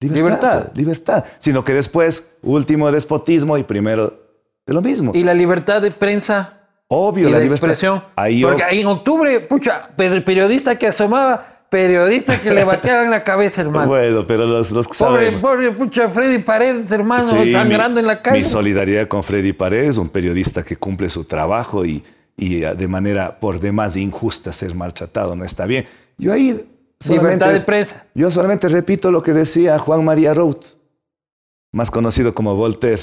Libertad. Libertad. Sino que después, último despotismo y primero de lo mismo. Y la libertad de prensa Obvio, y la de libertad. expresión. Ahí Porque en octubre, pucha, el periodista que asomaba, periodista que le bateaban la cabeza, hermano. Bueno, pero los, los que Pobre, saben... pobre, pucha, Freddy Paredes, hermano, Sí, sangrando mi- en la calle. Mi solidaridad con Freddy Paredes, un periodista que cumple su trabajo y, y eh, de manera por demás injusta ser maltratado, no está bien. Yo ahí Libertad de prensa. Yo solamente repito lo que decía Juan María Roth, más conocido como Voltaire.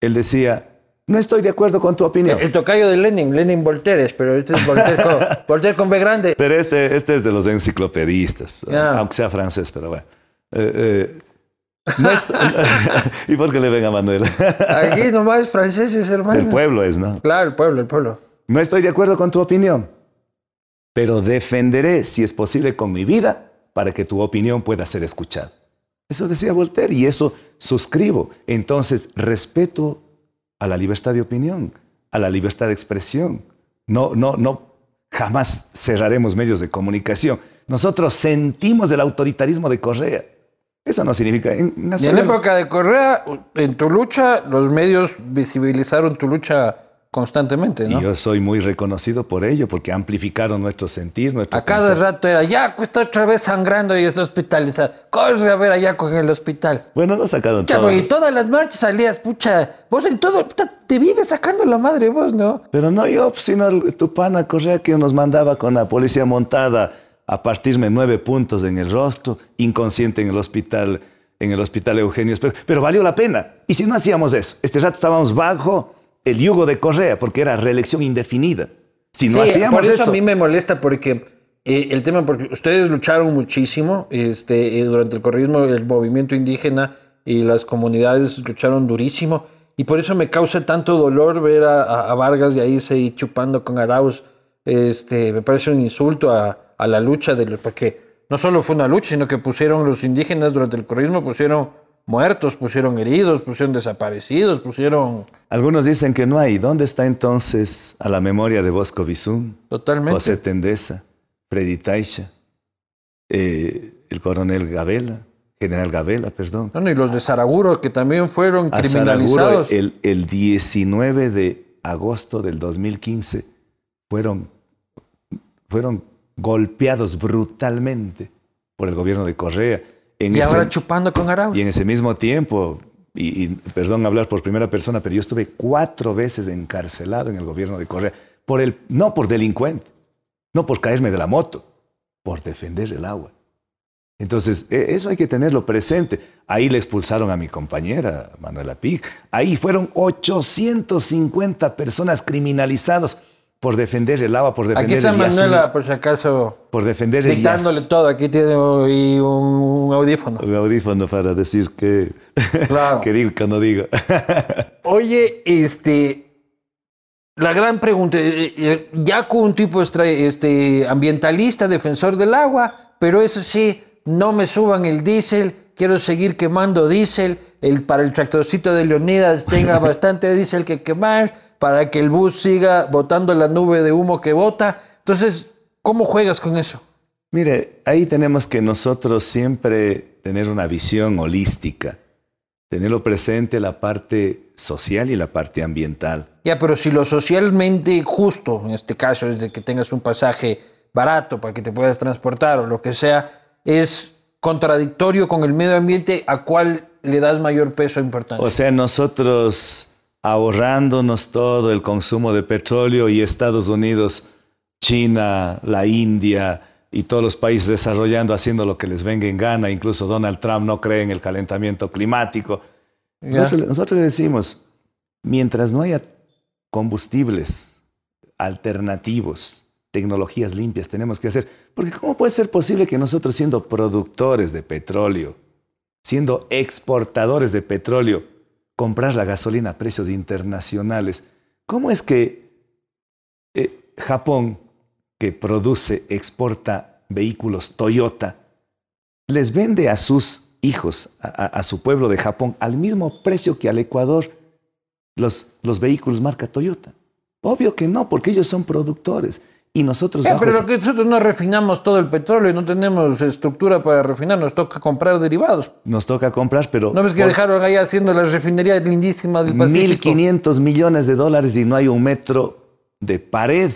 Él decía, no estoy de acuerdo con tu opinión. El tocayo de Lenin, Lenin Voltaire, pero este es Voltaire con, Voltaire con B grande. Pero este, este es de los enciclopedistas, aunque sea francés, pero bueno. Eh, eh, no est- ¿Y por qué le ven a Manuel? Aquí nomás franceses, hermano. El pueblo es, ¿no? Claro, el pueblo, el pueblo. No estoy de acuerdo con tu opinión, pero defenderé, si es posible, con mi vida para que tu opinión pueda ser escuchada. Eso decía Voltaire y eso suscribo. Entonces, respeto a la libertad de opinión, a la libertad de expresión. No, no, no, jamás cerraremos medios de comunicación. Nosotros sentimos el autoritarismo de Correa. Eso no significa... En, en la época de Correa, en tu lucha, los medios visibilizaron tu lucha constantemente, ¿no? Y yo soy muy reconocido por ello, porque amplificaron nuestro sentir, nuestro A cada pensar. rato era, ya está otra vez sangrando y está hospitalizado. Corre a ver allá con el hospital. Bueno, no sacaron todo. y todas las marchas salías, pucha. Vos en todo, te vives sacando la madre vos, ¿no? Pero no yo, sino el- tu pana Correa que nos mandaba con la policía montada a partirme nueve puntos en el rostro, inconsciente en el hospital, en el hospital Eugenio Espejo. Pero valió la pena. Y si no hacíamos eso, este rato estábamos bajo el yugo de Correa, porque era reelección indefinida. Si no Sí, hacíamos por eso, eso, a mí me molesta porque eh, el tema, porque ustedes lucharon muchísimo este, eh, durante el correísmo, el movimiento indígena y las comunidades lucharon durísimo. Y por eso me causa tanto dolor ver a, a- Vargas y ahí se chupando con Arauz. Este, me parece un insulto a, a la lucha, de, los- porque no solo fue una lucha, sino que pusieron los indígenas durante el correísmo, pusieron muertos, pusieron heridos, pusieron desaparecidos, pusieron algunos dicen que no hay. ¿Dónde está entonces a la memoria de Bosco Bizum? totalmente. José Tendesa, Freddy Taixa, eh, el coronel Gabela, general Gabela, perdón. No, no, y los de Saraguro, que también fueron A Saraguro, criminalizados. el, el 19 de agosto del 2015 fueron, fueron golpeados brutalmente por el gobierno de Correa. En y ahora chupando con Araujo. Y en ese mismo tiempo, y, perdón hablar por primera persona, pero yo estuve cuatro veces encarcelado en el gobierno de Correa, por el, no por delincuente, no por caerme de la moto, por defender el agua. Entonces, e, eso hay que tenerlo presente. Ahí le expulsaron a mi compañera, Manuela Pig. Ahí fueron 850 personas criminalizadas por defender el agua, por defender Aquí está Manuela, por si acaso. Por defender el Dictándole todo. Aquí tiene un, audífono. Un audífono para decir que. Claro. que digo que no digo. Oye, este. La gran pregunta, eh, eh, ya con un tipo este, ambientalista, defensor del agua, pero eso sí, no me suban el diésel, quiero seguir quemando diésel, el, para el tractorcito de Leonidas tenga bastante diésel que quemar, para que el bus siga botando la nube de humo que bota. Entonces, ¿cómo juegas con eso? Mire, ahí tenemos que nosotros siempre tener una visión holística, tenerlo presente la parte social y la parte ambiental. Ya, pero si lo socialmente justo, en este caso es de que tengas un pasaje barato para que te puedas transportar o lo que sea, es contradictorio con el medio ambiente, ¿a cuál le das mayor peso e importancia? O sea, nosotros ahorrándonos todo el consumo de petróleo y Estados Unidos, China, la India y todos los países desarrollando haciendo lo que les venga en gana, incluso Donald Trump no cree en el calentamiento climático. Nosotros, nosotros le decimos, mientras no haya combustibles alternativos, tecnologías limpias tenemos que hacer. Porque ¿cómo puede ser posible que nosotros siendo productores de petróleo, siendo exportadores de petróleo, comprar la gasolina a precios internacionales? ¿Cómo es que eh, Japón, que produce, exporta vehículos Toyota, les vende a sus hijos, a, su pueblo de Japón, al mismo precio que al Ecuador los, los vehículos marca Toyota? Obvio que no, porque ellos son productores. Y nosotros... Eh, pero que nosotros no refinamos todo el petróleo y no tenemos estructura para refinar, nos toca comprar derivados. Nos toca comprar, pero... ¿No ves que dejaron ahí haciendo la refinería lindísima del Pacífico? 1.500 millones de dólares y no hay un metro de pared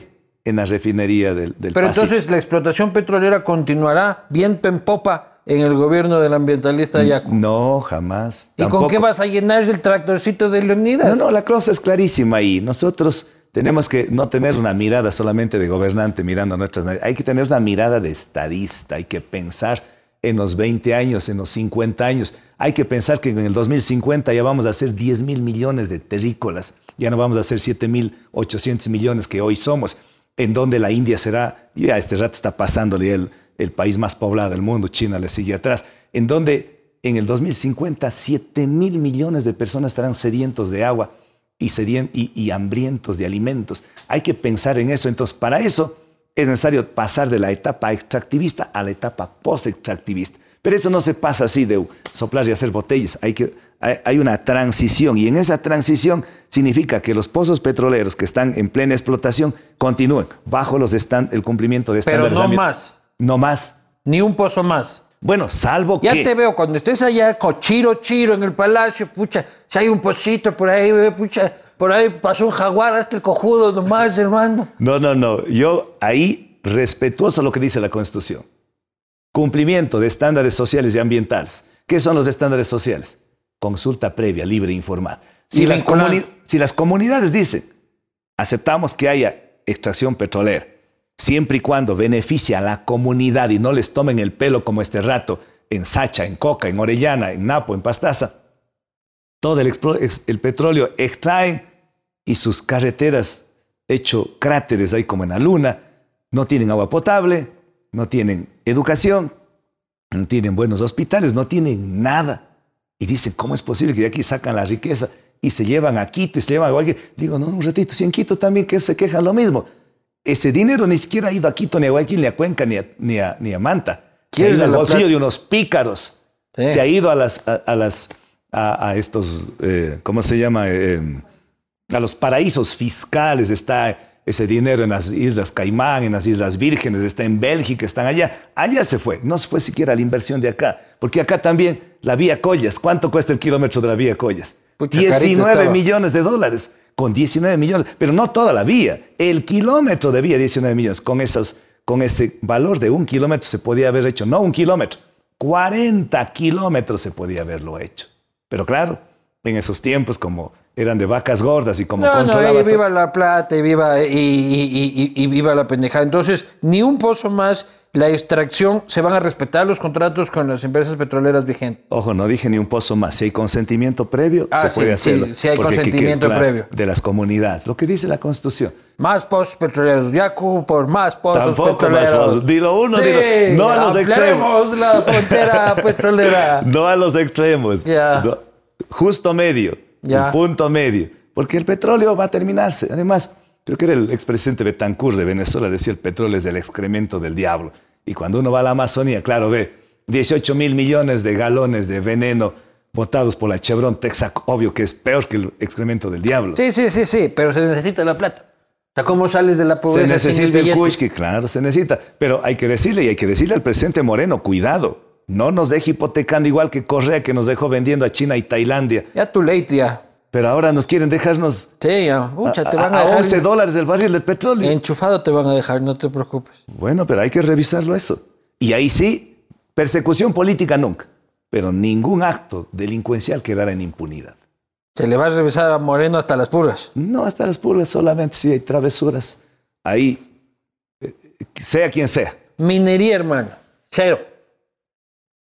en la refinería del, del Pero entonces la explotación petrolera continuará viento en popa en el gobierno del ambientalista Yacu. No, jamás. ¿Y con qué vas a llenar el tractorcito de Leonidas? No, no, la cosa es clarísima ahí. Nosotros tenemos que no tener una mirada solamente de gobernante mirando a nuestras hay que tener una mirada de estadista, hay que pensar en los 20 años, en los 50 años, hay que pensar que en el 2050 ya vamos a hacer 10 mil millones de terrícolas, ya no vamos a hacer 7 mil 800 millones que hoy somos, en donde la India será, ya este rato está pasándole el, el país más poblado del mundo, China le sigue atrás, en donde en el 2050 7 mil millones de personas estarán sedientos de agua y, y, hambrientos de alimentos. Hay que pensar en eso. Entonces, para eso es necesario pasar de la etapa extractivista a la etapa post-extractivista. Pero eso no se pasa así de soplar y hacer botellas. Hay, que, hay, una transición y en esa transición significa que los pozos petroleros que están en plena explotación continúen bajo los el cumplimiento de estándares. Pero no más. No más. Ni un pozo más. Bueno, salvo que... Ya te veo, cuando estés allá, cochiro, chiro, en el palacio, pucha, si hay un pocito por ahí, pucha, por ahí pasó un jaguar, hasta el cojudo nomás, hermano. No, no, no. Yo ahí, respetuoso a lo que dice la Constitución. Cumplimiento de estándares sociales y ambientales. ¿Qué son los estándares sociales? Consulta previa, libre e informada. Si, las, si las comunidades dicen, aceptamos que haya extracción petrolera, siempre y cuando beneficie a la comunidad y no les tomen el pelo como este rato en Sacha, en Coca, en Orellana, en Napo, en Pastaza. Todo el, petróleo extraen y sus carreteras hecho cráteres ahí como en la luna, no tienen agua potable, no tienen educación, no tienen buenos hospitales, no tienen nada. Y dicen, ¿cómo es posible que de aquí sacan la riqueza y se llevan a Quito y se llevan a? Digo, no, un ratito, si en Quito también que se quejan lo mismo. Ese dinero ni siquiera ha ido a Quito, ni a Guayaquil, ni a Cuenca, ni a, ni a, ni a Manta. Se ha ido al bolsillo de unos pícaros. Se ha ido a las, a, las, a, estos, eh, ¿cómo se llama? Eh, a los paraísos fiscales. Está ese dinero en las Islas Caimán, en las Islas Vírgenes, está en Bélgica, están allá. Allá se fue. No se fue siquiera la inversión de acá. Porque acá también la vía Collas. ¿Cuánto cuesta el kilómetro de la vía Collas? 19 millones de dólares con 19 millones, pero no toda la vía, el kilómetro de vía 19 millones, con, esos, con ese valor de un kilómetro se podía haber hecho, no un kilómetro, 40 kilómetros se podía haberlo hecho. Pero claro, en esos tiempos como eran de vacas gordas y como No, no, y viva la plata y viva, y, y- y- y viva la pendejada. Entonces, ni un pozo más, la extracción, se van a respetar los contratos con las empresas petroleras vigentes. Ojo, no dije ni un pozo más. Si hay consentimiento previo, Ah, se sí, puede sí, hacerlo. sí hay Porque aquí queda consentimiento previo. De las comunidades. Lo que dice la Constitución. Más pozos petroleros. Yacu por más pozos Tampoco más petroleros. pozos. Dilo uno, Sí, dilo- no a los ampliaremos la frontera petrolera. No a los extremos. Ya. No, justo medio. Ya. Un punto medio. Porque el petróleo va a terminarse. Además, creo que era el expresidente Betancourt de Venezuela, decía el petróleo es el excremento del diablo. Y cuando uno va a la Amazonía, claro, ve 18 mil millones de galones de veneno botados por la Chevron Texaco. Obvio que es peor que el excremento del diablo. Sí, sí, sí, sí, pero se necesita la plata. O sea, ¿cómo sales de la Se pobreza sin el necesita el? Kushki, claro, se necesita. Pero hay que decirle, y hay que decirle al presidente Moreno, cuidado. No nos deje hipotecando igual que Correa, que nos dejó vendiendo a China y Tailandia. Ya too late, ya. Pero ahora nos quieren dejarnos Sí, ya. Mucha, te a, van a, a dejar 11 dólares del barril del petróleo. enchufado, te van a dejar, no te preocupes. Bueno, pero hay que revisarlo eso. Y ahí sí, persecución política nunca. Pero ningún acto delincuencial quedará en impunidad. Se le va a revisar a Moreno hasta las puras. No hasta las pulgas, solamente si hay travesuras. Ahí, eh, sea quien sea, Minería, hermano. Cero.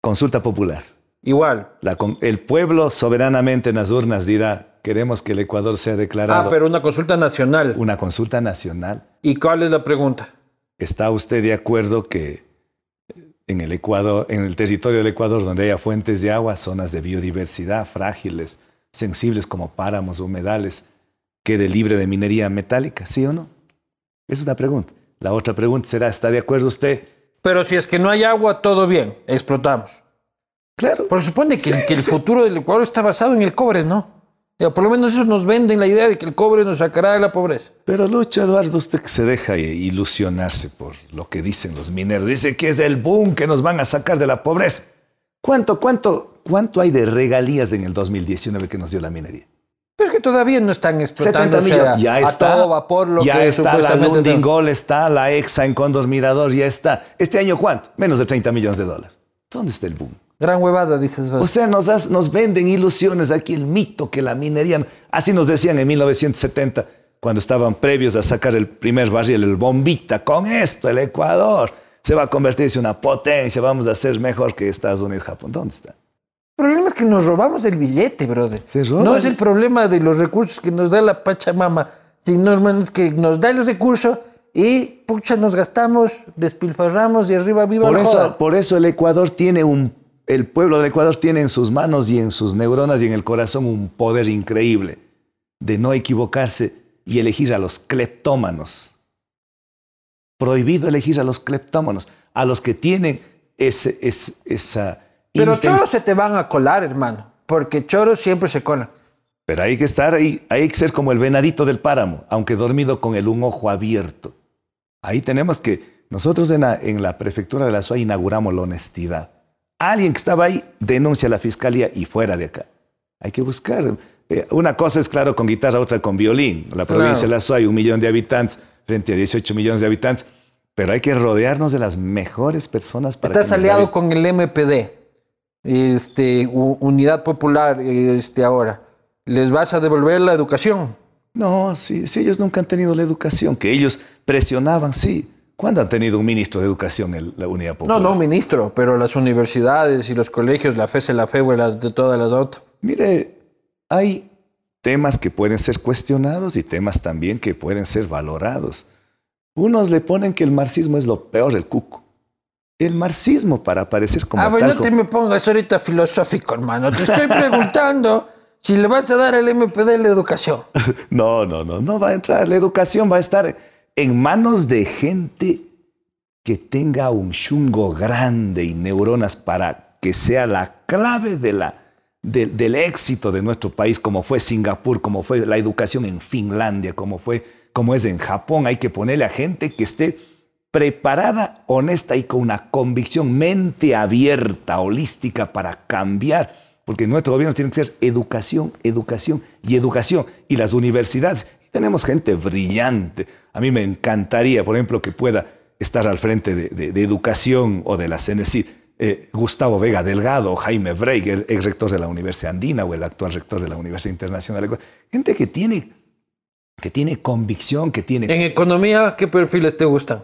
consulta popular. Igual. La el pueblo soberanamente en las urnas dirá, queremos que el Ecuador sea declarado Ah, pero una consulta nacional. una consulta nacional. ¿Y cuál es la pregunta? ¿Está usted de acuerdo que en el Ecuador, en el territorio del Ecuador, donde haya fuentes de agua, zonas de biodiversidad frágiles, sensibles como páramos, humedales, quede libre de minería metálica? ¿Sí o no? Es una pregunta. La otra pregunta será, ¿está de acuerdo usted? Pero si es que no hay agua, todo bien. Explotamos. Claro. Porque supone que, Sí, que el sí. futuro del Ecuador está basado en el cobre, ¿no? Por lo menos eso nos venden la idea de que el cobre nos sacará de la pobreza. Pero Lucho Eduardo, usted que se deja ilusionarse por lo que dicen los mineros. Dice que es el boom que nos van a sacar de la pobreza. ¿Cuánto, cuánto, cuánto hay de regalías en el 2019 que nos dio la minería? Pero es que todavía no están 70 explotando. Ya a está. todo vapor lo ya que está la. Lundingol, está la EXA en Condos Mirador, ya está. ¿Este año cuánto? Menos de 30 millones de dólares. ¿Dónde está el boom? Gran huevada, dices vos. O sea, nos, nos venden ilusiones aquí, el mito que la minería. Así nos decían en 1970, cuando estaban previos a sacar el primer barril, el bombita. Con esto, el Ecuador se va a convertirse en una potencia, vamos a ser mejor que Estados Unidos, Japón. ¿Dónde está? El problema es que nos robamos el billete, brother. Se roban. No es el problema de los recursos que nos da la Pachamama, sino, hermano, es que nos da el recurso y, pucha, nos gastamos, despilfarramos y arriba viva Por el eso, por eso el Ecuador tiene un, el pueblo del Ecuador tiene en sus manos y en sus neuronas y en el corazón un poder increíble de no equivocarse y elegir a los cleptómanos. Prohibido elegir a los cleptómanos, a los que tienen ese, ese- esa... Pero choros se te van a colar, hermano, porque choros siempre se colan. Pero hay que estar ahí, hay que ser como el venadito del páramo, aunque dormido con el un ojo abierto. Ahí tenemos que, nosotros en la, en la prefectura de la SOA inauguramos la honestidad. Alguien que estaba ahí denuncia a la fiscalía y fuera de acá. Hay que buscar. eh, una cosa es claro con guitarra, otra con violín. La provincia de la SOA hay un millón de habitantes frente a 18 millones de habitantes. Pero hay que rodearnos de las mejores personas para Estás aliado con el MPD, este, Unidad Popular, este, ahora. ¿Les vas a devolver la educación? No, si, si ellos nunca han tenido la educación, que ellos presionaban, sí. ¿Cuándo han tenido un ministro de educación en la Unidad No, Popular? no, ministro, pero las universidades y los colegios, la FES, la FEUE, las de todas las otras. Mire, hay temas que pueden ser cuestionados y temas también que pueden ser valorados. Unos le ponen que el marxismo es lo peor del cuco. El marxismo, para aparecer como Ah, bueno, no te me pongas ahorita filosófico, hermano. Te estoy preguntando si le vas a dar al MPD la educación. No, no, no, no va a entrar. La educación va a estar en manos de gente que tenga un chungo grande y neuronas para que sea la clave de la, de- del éxito de nuestro país, como fue Singapur, como fue la educación en Finlandia, como, fue, como es en Japón. Hay que ponerle a gente que esté preparada, honesta y con una convicción, mente abierta, holística para cambiar. Porque nuestro gobierno tiene que ser educación, educación y educación. Y las universidades, tenemos gente brillante. A mí me encantaría, por ejemplo, que pueda estar al frente de, de- de educación o de la CENESID. eh, Gustavo Vega Delgado, Jaime Breig, el ex rector de la Universidad Andina o el actual rector de la Universidad Internacional. Gente que tiene, que tiene convicción, que tiene... En economía, ¿qué perfiles te gustan?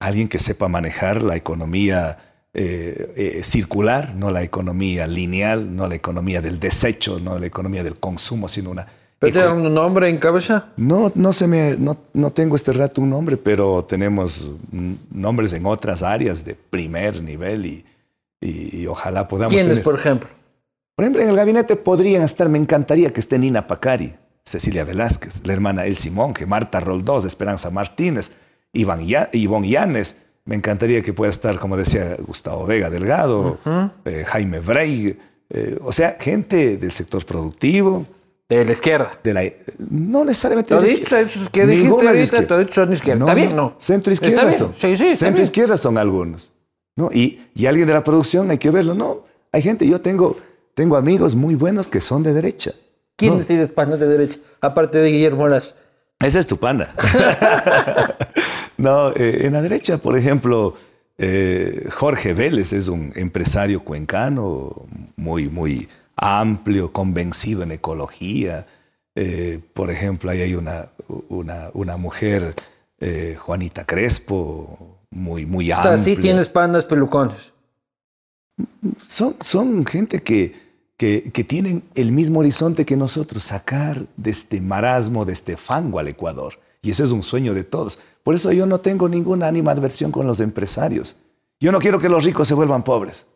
Alguien que sepa manejar la economía eh, eh, circular, no la economía lineal, no la economía del desecho, no la economía del consumo, sino una... ¿Pero un nombre en cabeza? No, no, se me, no, no tengo este rato un nombre, pero tenemos nombres en otras áreas de primer nivel y, y, ojalá podamos... ¿Quiénes, por ejemplo? Por ejemplo, en el gabinete podrían estar, me encantaría que esté Nina Pacari, Cecilia Velázquez, la hermana El Simón, que Marta Roldós, Esperanza Martínez, Iván Ivonne Llanes, me encantaría que pueda estar, como decía Gustavo Vega Delgado, eh, Jaime Breig, eh, o sea, gente del sector productivo. De la izquierda. De la, no necesariamente de la izquierda. que dijiste ahorita, son izquierda. No, está bien, ¿no? Centro izquierda son. Sí, sí, Centro izquierda son algunos. ¿no? Y, y alguien de la producción hay que verlo. No, hay gente, yo tengo, tengo amigos muy buenos que son de derecha. ¿Quién decide español de derecha? Aparte de Guillermo Las. Esa es tu panda. no, eh, en la derecha, por ejemplo, eh, Jorge Vélez es un empresario cuencano muy, muy amplio, convencido en ecología. Eh, por ejemplo, ahí hay una, una, una mujer, Juanita Crespo, muy, muy amplia. Sí, tienes pandas pelucones. Son, son gente que, que, tienen el mismo horizonte que nosotros, sacar de este marasmo, de este fango al Ecuador. Y ese es un sueño de todos. Por eso yo no tengo ninguna animadversión con los empresarios. Yo no quiero que los ricos se vuelvan pobres.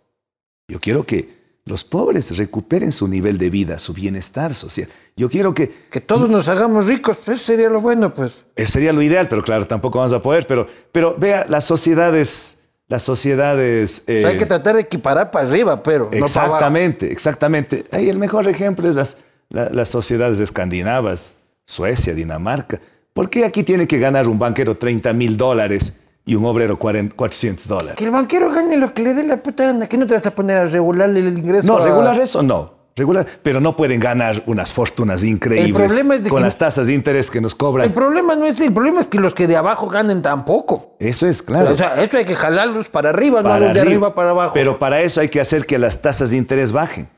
Yo quiero que los pobres recuperen su nivel de vida, su bienestar social. Yo quiero que... Que todos nos hagamos ricos, eso sería lo bueno, pues. Sería lo ideal, pero claro, tampoco vamos a poder. Pero, pero vea, las sociedades las sociedades... hay que eh, tratar de equiparar para arriba, pero exactamente, exactamente. Ahí el mejor ejemplo es las, las sociedades escandinavas, Suecia, Dinamarca. ¿Por qué aquí tiene que ganar un banquero 30 mil dólares y un obrero 400 dólares? Que el banquero gane lo que le dé la puta gana. ¿Qué no te vas a poner a regularle el ingreso? No, regular eso no regular, pero no pueden ganar unas fortunas increíbles con las tasas de interés que nos cobran. El problema no es el problema es que los que de abajo ganen tampoco. Eso es claro. O sea, eso hay que jalarlos para arriba, no los de arriba para abajo. Pero para eso hay que hacer que las tasas de interés bajen,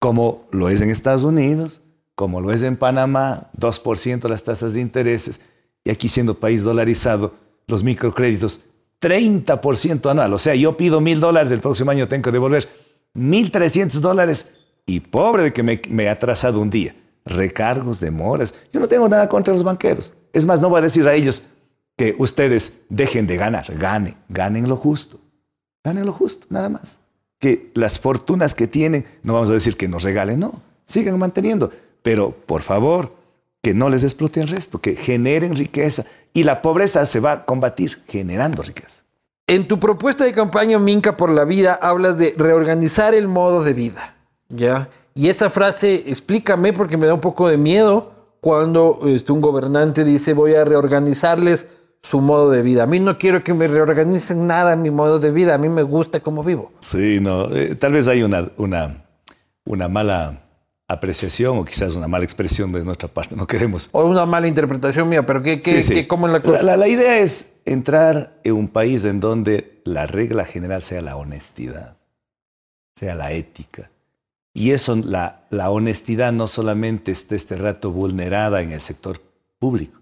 como lo es en Estados Unidos, como lo es en Panamá, 2% las tasas de intereses, y aquí siendo país dolarizado, los microcréditos 30% anual. O sea, yo pido mil dólares, el próximo año tengo que devolver 1.300 dólares y pobre de que me, me he atrasado un día. Recargos, demoras. Yo no tengo nada contra los banqueros. Es más, no voy a decir a ellos que ustedes dejen de ganar. Ganen, ganen lo justo. Ganen lo justo, nada más. Que las fortunas que tienen, no vamos a decir que nos regalen, no. Sigan manteniendo. Pero, por favor, que no les explote el resto, que generen riqueza. Y la pobreza se va a combatir generando riqueza. En tu propuesta de campaña Minca por la Vida hablas de reorganizar el modo de vida. ¿ya? Y esa frase, explícame porque me da un poco de miedo cuando este, un gobernante dice voy a reorganizarles su modo de vida. A mí no quiero que me reorganicen nada en mi modo de vida, a mí me gusta cómo vivo. Sí, no, eh, tal vez hay una, una, una mala apreciación o quizás una mala expresión de nuestra parte, no queremos. O una mala interpretación mía, pero ¿qué, qué, cómo es la cosa? La, la, idea es entrar en un país en donde la regla general sea la honestidad, sea la ética, y eso, la, la honestidad no solamente está este rato vulnerada en el sector público,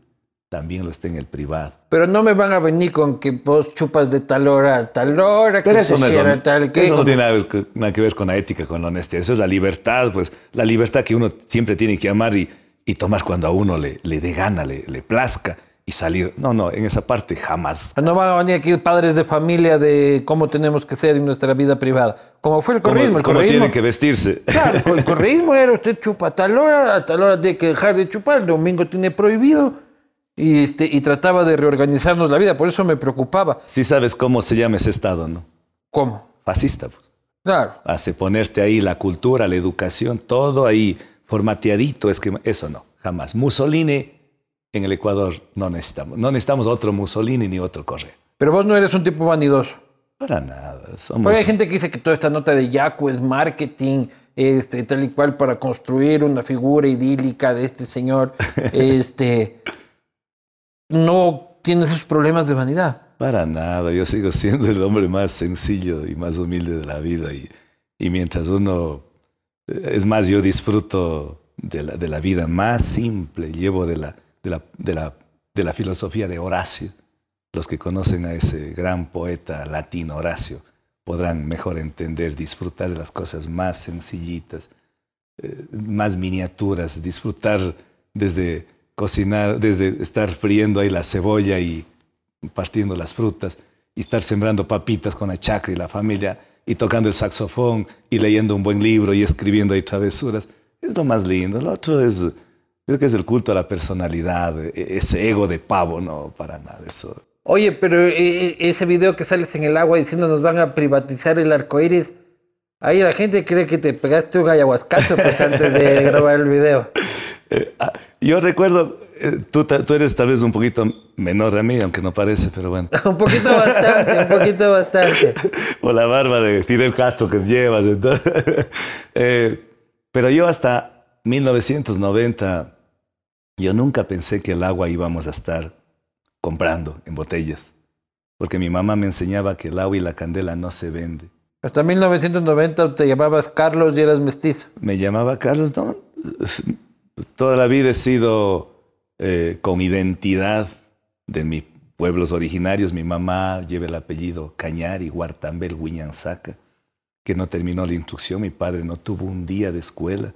también lo está en el privado. Pero no me van a venir con que vos chupas de tal hora a tal hora, que eso, no, tal, que, eso no tiene nada que, ver con la ética, con la honestidad. Eso es la libertad, pues la libertad que uno siempre tiene que amar y, y tomar cuando a uno le, le dé gana, le, le plazca y salir. No, no, en esa parte jamás. No van a venir aquí padres de familia de cómo tenemos que ser en nuestra vida privada. Como fue el corrismo. El ¿Cómo tienen que vestirse? Claro, el corrismo era usted chupa a tal hora, a tal hora tiene que dejar de chupar, el domingo tiene prohibido. Y, este, y trataba de reorganizarnos la vida, por eso me preocupaba. Sí sabes cómo se llama ese Estado, ¿no? ¿Cómo? Fascista. Pues. Claro. Hace ponerte ahí la cultura, la educación, todo ahí formateadito, es que eso no, jamás. Mussolini en el Ecuador no necesitamos. No necesitamos otro Mussolini ni otro Correa. Pero vos no eres un tipo vanidoso. Para nada. Porque hay gente que dice que toda esta nota de Yaco es marketing, este, tal y cual, para construir una figura idílica de este señor. este, no tiene esos problemas de vanidad. Para nada, yo sigo siendo el hombre más sencillo y más humilde de la vida y, y mientras uno, es más, yo disfruto de la, de la vida más simple, llevo de la, de la, de la, de la filosofía de Horacio. Los que conocen a ese gran poeta latino Horacio podrán mejor entender, disfrutar de las cosas más sencillitas, eh, más miniaturas, disfrutar desde cocinar, desde estar friendo ahí la cebolla y partiendo las frutas, y estar sembrando papitas con la chacra y la familia, y tocando el saxofón, y leyendo un buen libro y escribiendo ahí travesuras. Es lo más lindo. Lo otro es, creo que es el culto a la personalidad, e-, ese ego de pavo, no, para nada eso. Oye, pero eh, eh, ese video que sales en el agua diciendo nos van a privatizar el arco iris, ahí la gente cree que te pegaste un ayahuascazo pues, antes de grabar el video. Eh, ah, yo recuerdo, tú, tú, eres tal vez un poquito menor a mí, aunque no parece, pero bueno. un poquito bastante, un poquito bastante. o la barba de Fidel Castro que llevas. Entonces, pero yo hasta 1990, yo nunca pensé que el agua íbamos a estar comprando en botellas, porque mi mamá me enseñaba que el agua y la candela no se vende. Hasta 1990 te llamabas Carlos y eras mestizo. Me llamaba Carlos, no. Toda la vida he sido eh, con identidad de mis pueblos originarios. Mi mamá lleva el apellido Cañari, Guartambel, Huiñanzaca, que no terminó la instrucción. Mi padre no tuvo un día de escuela.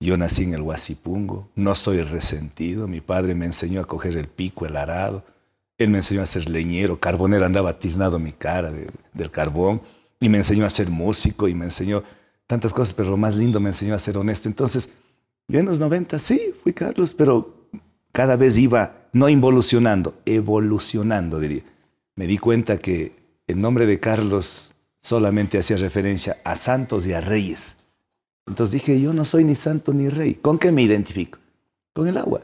Yo nací en el Huasipungo, no soy resentido. Mi padre me enseñó a coger el pico, el arado. Él me enseñó a ser leñero, carbonero, andaba tiznado mi cara del carbón. Y me enseñó a ser músico y me enseñó tantas cosas, pero lo más lindo me enseñó a ser honesto. Entonces, yo en los 90 sí, fui Carlos, pero cada vez iba no involucionando, evolucionando, diría. Me di cuenta que el nombre de Carlos solamente hacía referencia a santos y a reyes entonces dije, yo no soy ni santo ni rey. ¿Con qué me identifico? Con el agua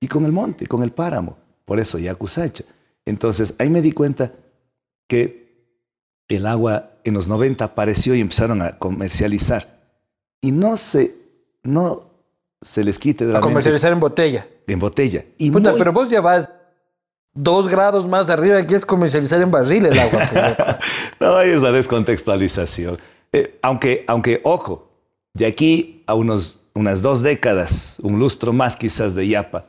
y con el monte, con el páramo. Por eso Yacusacha. Entonces ahí me di cuenta que el agua en los 90 apareció y empezaron a comercializar. Y no se, no se les quite de la A comercializar en botella. En botella. Y Puta, pero vos ya vas dos grados más arriba y es comercializar en barril el agua. No, hay esa descontextualización. Eh, aunque, aunque, ojo, de aquí a unos, unas dos décadas, un lustro más quizás de Yapa,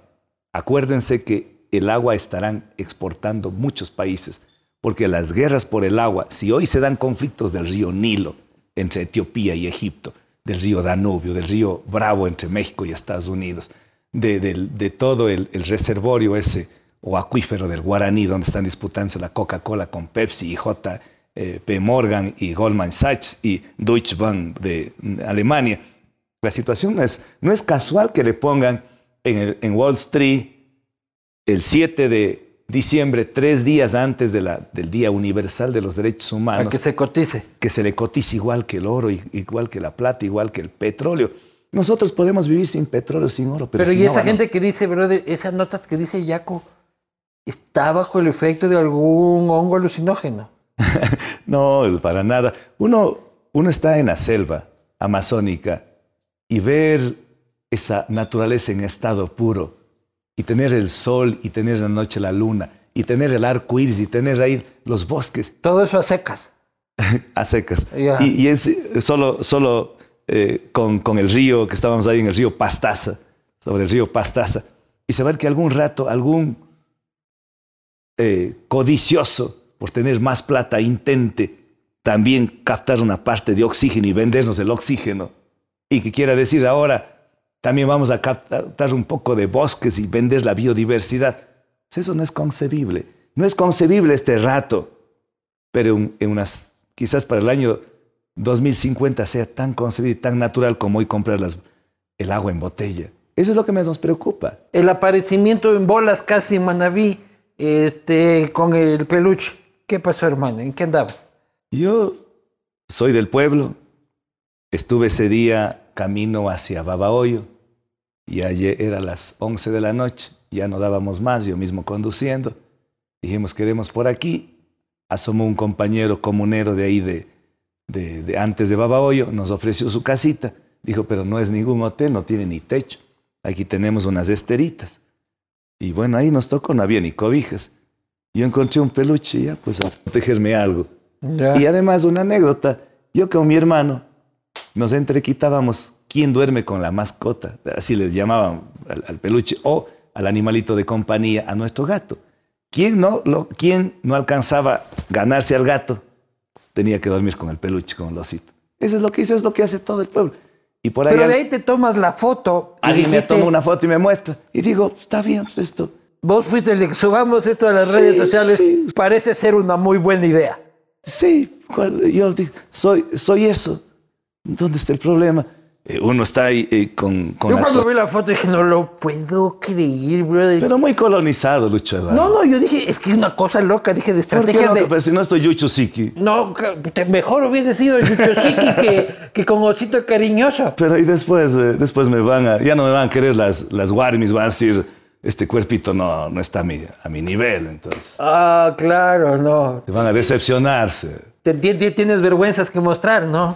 acuérdense que el agua estarán exportando muchos países, porque las guerras por el agua, si hoy se dan conflictos del río Nilo entre Etiopía y Egipto, del río Danubio, del río Bravo entre México y Estados Unidos, de, todo el, reservorio ese o acuífero del Guaraní, donde están disputándose la Coca-Cola con Pepsi y J eh. Morgan y Goldman Sachs y Deutsche Bank de Alemania. La situación no es, no es casual que le pongan en, en Wall Street el 7 de diciembre, tres días antes de la, del Día Universal de los Derechos Humanos. que se cotice. Que se le cotice igual que el oro, igual que la plata, igual que el petróleo. Nosotros podemos vivir sin petróleo, sin oro. Pero, pero y esa gente que dice, brother, esas notas que dice Yaco, está bajo el efecto de algún hongo alucinógeno. no, para nada. Uno, uno está en la selva amazónica y ver esa naturaleza en estado puro y tener el sol y tener la noche la luna y tener el arco iris y tener ahí los bosques. Todo eso a secas. a secas. Y, es solo, solo eh, con, con, el río, que estábamos ahí en el río Pastaza, sobre el río Pastaza, y saber que algún rato algún eh, codicioso por tener más plata, intente también captar una parte de oxígeno y vendernos el oxígeno. Y que quiera decir ahora, también vamos a captar un poco de bosques y vender la biodiversidad. Pues eso no es concebible. No es concebible este rato. Pero en unas, quizás para el año 2050 sea tan concebible y tan natural como hoy comprar el agua en botella. Eso es lo que nos preocupa. El aparecimiento en bolas casi en Manabí este, con el peluche. ¿Qué pasó, hermano? ¿En qué andabas? Yo soy del pueblo. Estuve ese día camino hacia Babahoyo y ayer era las 11 de la noche. Ya no dábamos más, yo mismo conduciendo. Dijimos, queremos por aquí. Asomó un compañero comunero de ahí de, de, antes de Babahoyo, nos ofreció su casita. Dijo, pero no es ningún hotel, no tiene ni techo. Aquí tenemos unas esteritas. Y bueno, ahí nos tocó, no había ni cobijas. Yo encontré un peluche ya, pues a protegerme algo. Ya. Y además una anécdota, yo con mi hermano nos entrequitábamos quién duerme con la mascota, así le llamaban al, al peluche, o al animalito de compañía, a nuestro gato. ¿Quién no, lo, quién no alcanzaba ganarse al gato? Tenía que dormir con el peluche, con el osito. Eso es lo que hizo, es lo que hace todo el pueblo. Y por ahí, Pero de ahí te tomas la foto y alguien me toma una foto y me muestra. Y digo, está bien, esto. vos fuiste el de que subamos esto a las Sí, redes sociales. sí. Parece ser una muy buena idea. Sí, yo digo, soy, soy eso. ¿Dónde está el problema? Eh, uno está ahí eh, con, con Yo cuando vi la foto dije, no lo puedo creer, brother. Pero muy colonizado, Lucho Eduardo. no, no, yo dije, es que es una cosa loca, dije, de ¿Por qué no? de... Pero si no estoy Yucho Siki. No, mejor hubiese sido Yuchosiki que, que con osito cariñoso. Pero y después, eh, después me van a, ya no me van a querer las, las Warmis, van a decir, este cuerpito no, no está a mi, a mi nivel, entonces. Ah, claro, no. Se van a decepcionarse. Tienes vergüenzas que mostrar, ¿no?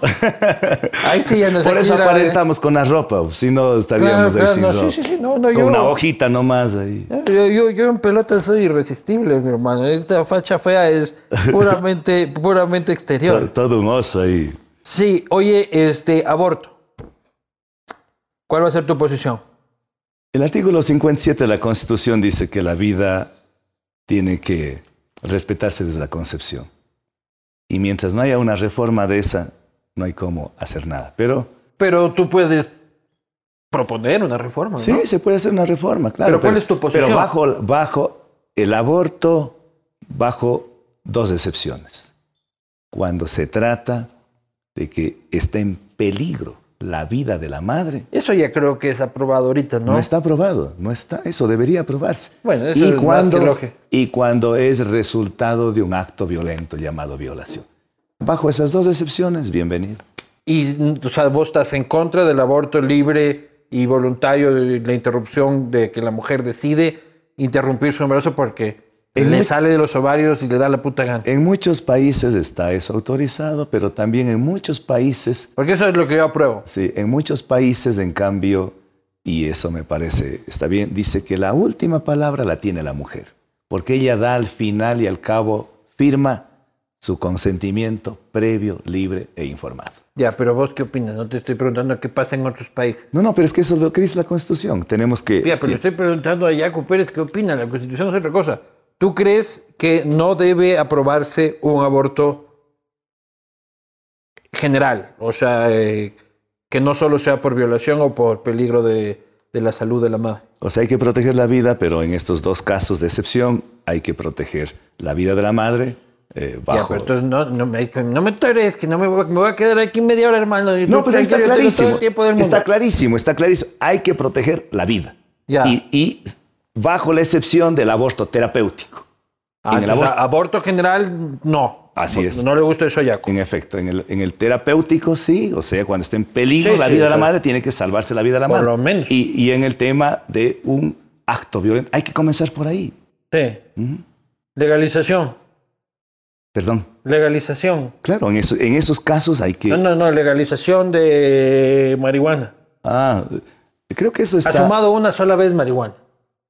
Ahí sí ya nos Por eso aparentamos con la ropa, si no estaríamos Claro, ahí claro, sin no, sí, sí, no, no, con yo- una hojita nomás ahí. Yo, yo, yo en pelota soy irresistible, mi hermano. Esta facha fea es puramente, puramente exterior. todo un oso ahí. Sí, oye, este, aborto. ¿Cuál va a ser tu posición? El artículo 57 de la Constitución dice que la vida tiene que respetarse desde la concepción. Y mientras no haya una reforma de esa, no hay cómo hacer nada. Pero Pero tú puedes proponer una reforma, sí, ¿no? se puede hacer una reforma, claro. Pero ¿cuál es tu posición? Pero bajo, bajo el aborto, bajo dos excepciones. Cuando se trata de que está en peligro la vida de la madre, Eso ya creo que es aprobado ahorita, ¿no? No está aprobado, no está, eso debería aprobarse. Bueno, eso y es más cuando, que lógico. Y cuando es resultado de un acto violento llamado violación. Bajo esas dos excepciones, bienvenido. Y, o sea, vos estás en contra del aborto libre y voluntario, de la interrupción de que la mujer decide interrumpir su embarazo porque En le sale de los ovarios y le da la puta gana. En muchos países está eso autorizado, pero también en muchos países, Porque eso es lo que yo apruebo. sí, en muchos países, en cambio, y eso me parece, está bien, dice que la última palabra la tiene la mujer, porque ella da al final y al cabo, firma su consentimiento previo, libre e informado. Ya, pero vos qué opinas? No te estoy preguntando qué pasa en otros países. No, no, pero es que eso es lo que dice la Constitución. Tenemos que... Ya, pero le estoy preguntando a Jaco Pérez qué opina. La Constitución es otra cosa. ¿Tú crees que no debe aprobarse un aborto general? O sea, eh, que no solo sea por violación o por peligro de, de la salud de la madre. O sea, hay que proteger la vida, pero en estos dos casos de excepción hay que proteger la vida de la madre eh, Ya, bajo... pero entonces no, no, me, no me que no me, voy- me voy a quedar aquí media hora, hermano. y no, pues está clarísimo. el tiempo del mundo. Está clarísimo, está clarísimo. Hay que proteger la vida. Ya. Y, y bajo la excepción del aborto terapéutico. Ah, en el entonces, aborto- aborto general, no. Así No- es. No le gusta eso a Jaco. En efecto, en el, en el terapéutico sí, o sea, cuando está en peligro Sí, la sí, vida de la madre, tiene que salvarse la vida de la por madre. lo menos. Y, y en el tema de un acto violento, hay que comenzar por ahí. Sí. Legalización. Perdón. Legalización. Claro, en, eso- en esos casos hay que... No, no, no, legalización de marihuana. Ah, creo que eso Ha está fumado una sola vez marihuana.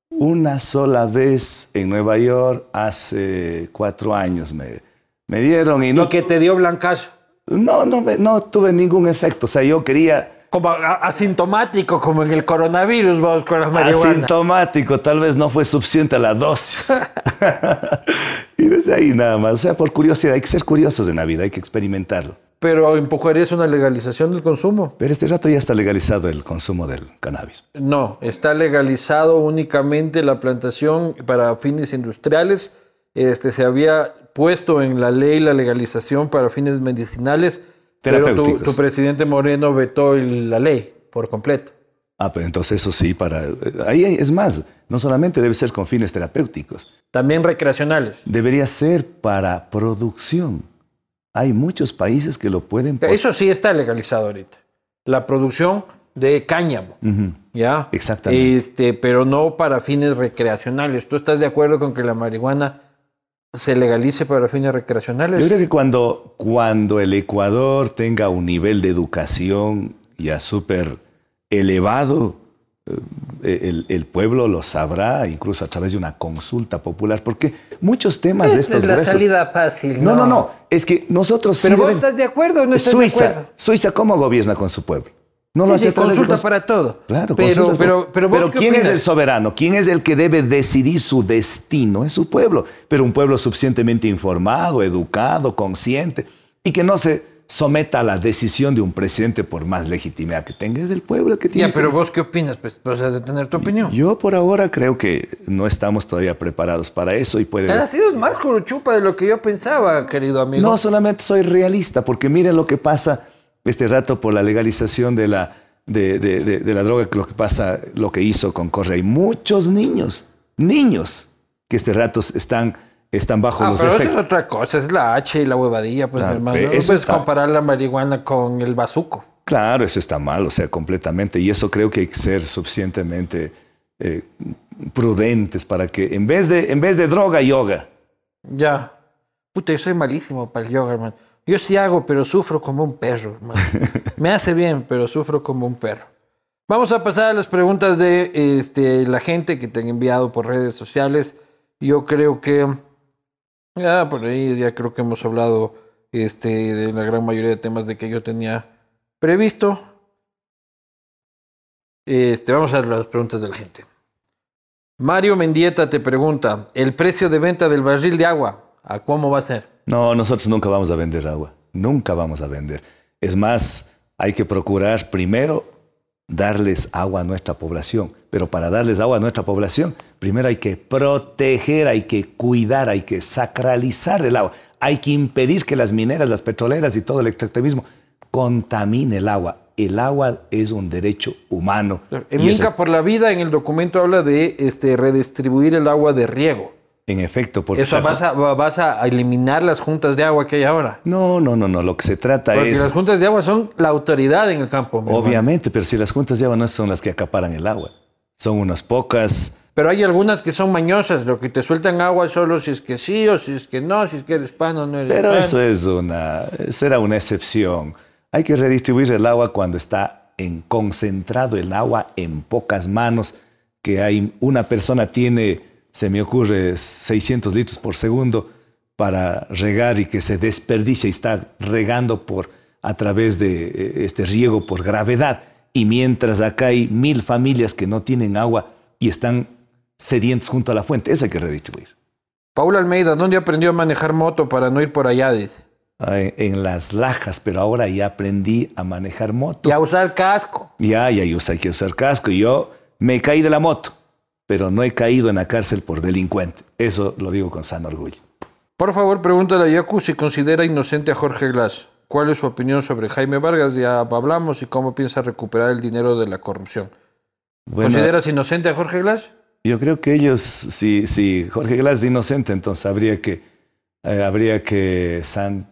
Una sola vez en Nueva York hace cuatro años me, me dieron y no, Y que te dio blancazo. no, no, no tuve ningún efecto. O sea, yo quería Como asintomático, como en el coronavirus, vamos con la marihuana. asintomático, tal vez no fue suficiente la dosis. y desde ahí nada más. O sea, por curiosidad, hay que ser curiosos en la vida, hay que experimentarlo. Pero empujarías una legalización del consumo. Pero este rato ya está legalizado el consumo del cannabis. No, está legalizado únicamente la plantación para fines industriales. Este, se había puesto en la ley la legalización para fines medicinales, pero tu, tu presidente Moreno vetó la ley por completo. Ah, pero entonces eso sí, para... Ahí hay- es más, no solamente debe ser con fines terapéuticos, También recreacionales. debería ser para producción. Hay muchos países que lo pueden... Eso sí está legalizado ahorita. La producción de cáñamo. ¿Ya? Exactamente. Este, pero no para fines recreacionales. ¿Tú estás de acuerdo con que la marihuana se legalice para fines recreacionales? Yo creo que cuando, cuando el Ecuador tenga un nivel de educación ya súper elevado, eh, el, pueblo lo sabrá, incluso a través de una consulta popular, porque muchos temas de estos es la salida fácil. No, no, no, es que nosotros... Pero vos estás de acuerdo o no estás Suiza, de acuerdo. Suiza, ¿cómo gobierna con su pueblo? No lo hace consulta para todo. Claro, pero, pero, pero, pero ¿quién es el soberano? ¿Quién es el que debe decidir su destino? Es su pueblo, pero un pueblo suficientemente informado, educado, consciente y que no se someta a la decisión de un presidente por más legitimidad que tenga. Es el pueblo el que tiene. Ya, pero vos qué opinas, pues, vas a tener tu opinión. Yo por ahora creo que no estamos todavía preparados para eso y puede. Has sido más chupa de lo que yo pensaba, querido amigo. No, solamente soy realista, porque miren lo que pasa este rato por la legalización de la, de, de, de, la droga, lo que pasa, lo que hizo con Correa. Hay muchos niños, niños, que este rato están están bajo ah, los pero efectos. Eso es otra cosa, es la H y la huevadilla, pues, hermano. No puedes comparar la marihuana con el bazuco. Claro, eso está mal, o sea, completamente. Y eso creo que hay que ser suficientemente eh, prudentes para que, en vez, de, en vez de droga, yoga. Ya. Puta, yo soy malísimo para el yoga, hermano. Yo sí hago, pero sufro como un perro, hermano. Me hace bien, pero sufro como un perro. Vamos a pasar a las preguntas de este, la gente que te han enviado por redes sociales. Yo creo que ya, por ahí ya creo que hemos hablado este, de la gran mayoría de temas de que yo tenía previsto. Este, vamos a ver las preguntas de la gente. Mario Mendieta te pregunta, ¿el precio de venta del barril de agua, a cómo va a ser? No, nosotros nunca vamos a vender agua. Nunca vamos a vender. Es más, hay que procurar primero darles agua a nuestra población. Pero para darles agua a nuestra población, primero hay que proteger, hay que cuidar, hay que sacralizar el agua. Hay que impedir que las mineras, las petroleras y todo el extractivismo contamine el agua. El agua es un derecho humano. En Minca por la Vida, en el documento habla de este, redistribuir el agua de riego. En efecto, porque... ¿Eso vas a, vas a eliminar las juntas de agua que hay ahora? No, no, no, no. Lo que se trata es... Porque las juntas de agua son la autoridad en el campo. Obviamente, pero si las juntas de agua no son las que acaparan el agua. Son unas pocas... Pero hay algunas que son mañosas, lo que te sueltan agua solo si es que sí o si es que no, si es que eres pan o no eres Pero eso es una... será una excepción. Hay que redistribuir el agua cuando está en concentrado el agua en pocas manos, que hay una persona tiene se me ocurre 600 litros por segundo para regar y que se desperdicia y está regando por, a través de eh, este riego por gravedad. Y mientras acá hay mil familias que no tienen agua y están sedientos junto a la fuente, eso hay que redistribuir. Paula Almeida, ¿dónde aprendió a manejar moto para no ir por allá? Dice. En las lajas, pero ahora ya aprendí a manejar moto. Y a usar casco. Ya, ya, yo hay que usar casco. Y yo me caí de la moto pero no he caído en la cárcel por delincuente. Eso lo digo con sano orgullo. Por favor, pregúntale a Yacu si considera inocente a Jorge Glass. ¿Cuál es su opinión sobre Jaime Vargas? Ya hablamos y cómo piensa recuperar el dinero de la corrupción. ¿Consideras inocente a Jorge Glass? Yo creo que ellos, si, si Jorge Glass es inocente, entonces habría que, eh, habría que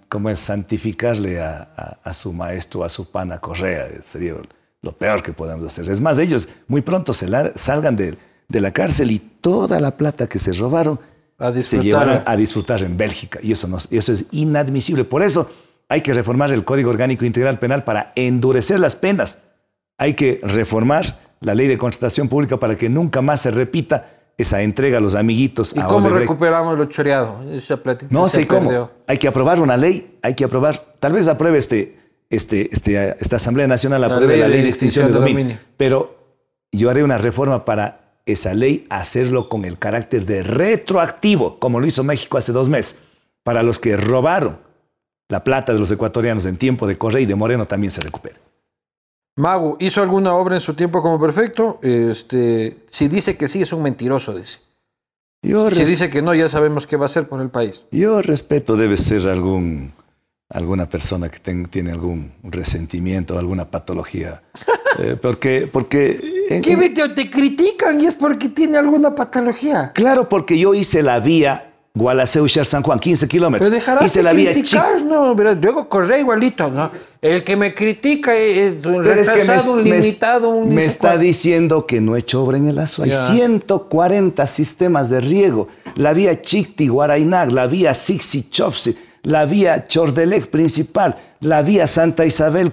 ¿cómo es? santificarle a, a, su maestro, a su pana Correa. Sería lo peor que podemos hacer. Es más, ellos muy pronto se salgan de de la cárcel y toda la plata que se robaron se llevaron a disfrutar en Bélgica. Y eso, no, eso es inadmisible. Por eso hay que reformar el Código Orgánico Integral Penal para endurecer las penas. Hay que reformar la ley de contratación pública para que nunca más se repita esa entrega a los amiguitos. ¿Y cómo recuperamos lo choreado? no sé cómo. Hay que aprobar una ley, hay que aprobar, tal vez apruebe este, este, este esta Asamblea Nacional, apruebe la ley, de, extinción de, dominio. Pero yo haré una reforma para esa ley, hacerlo con el carácter de retroactivo, como lo hizo México hace dos meses. Para los que robaron la plata de los ecuatorianos en tiempo de Correa y de Moreno también se recupere. Mago, ¿hizo alguna obra en su tiempo como perfecto? Este, si dice que sí, es un mentiroso, dice. si dice que no, ya sabemos qué va a hacer por el país. Yo respeto, debe ser algún, alguna persona que tiene algún resentimiento, alguna patología. Eh, porque, porque ¿Qué video te critican y es porque tiene alguna patología? Claro, porque yo hice la vía Gualaceo San Juan, 15 kilómetros. Pero dejarás hice de la criticar, vía no, pero luego corre igualito, ¿no? El que me critica es un retrasado, un limitado, un... Me está diciendo que no he hecho obra en el Azo. Hay 140 sistemas de riego. La vía Chicti, Guarainag, la vía Sixi, Chofsi, la vía Chordelec principal, la vía Santa Isabel,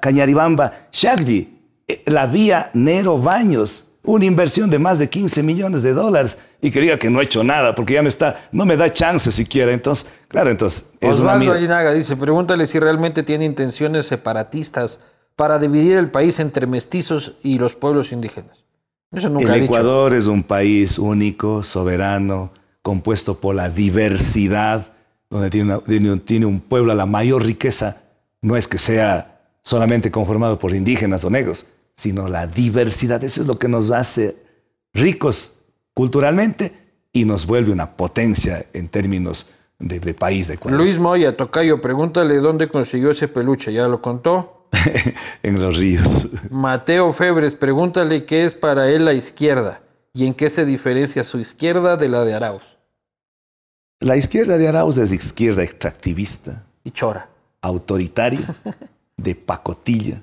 Cañaribamba, Shagdi eh, la vía Nero Baños, una inversión de más de 15 millones de dólares y que diga que no he hecho nada porque ya me está, no me da chance siquiera. Entonces, claro, entonces es Osvaldo Aguinaga dice, pregúntale si realmente tiene intenciones separatistas para dividir el país entre mestizos y los pueblos indígenas. Eso nunca el Ecuador es un país único, soberano, compuesto por la diversidad, donde tiene, tiene un pueblo, la mayor riqueza no es que sea solamente conformado por indígenas o negros, sino la diversidad. Eso es lo que nos hace ricos culturalmente y nos vuelve una potencia en términos de, país de Ecuador. Luis Moya, Tocayo, pregúntale dónde consiguió ese peluche, ¿ya lo contó? en los ríos. Mateo Febres, pregúntale qué es para él la izquierda y en qué se diferencia su izquierda de la de Arauz. La izquierda de Arauz es izquierda extractivista. Y chora. Autoritaria, de pacotilla,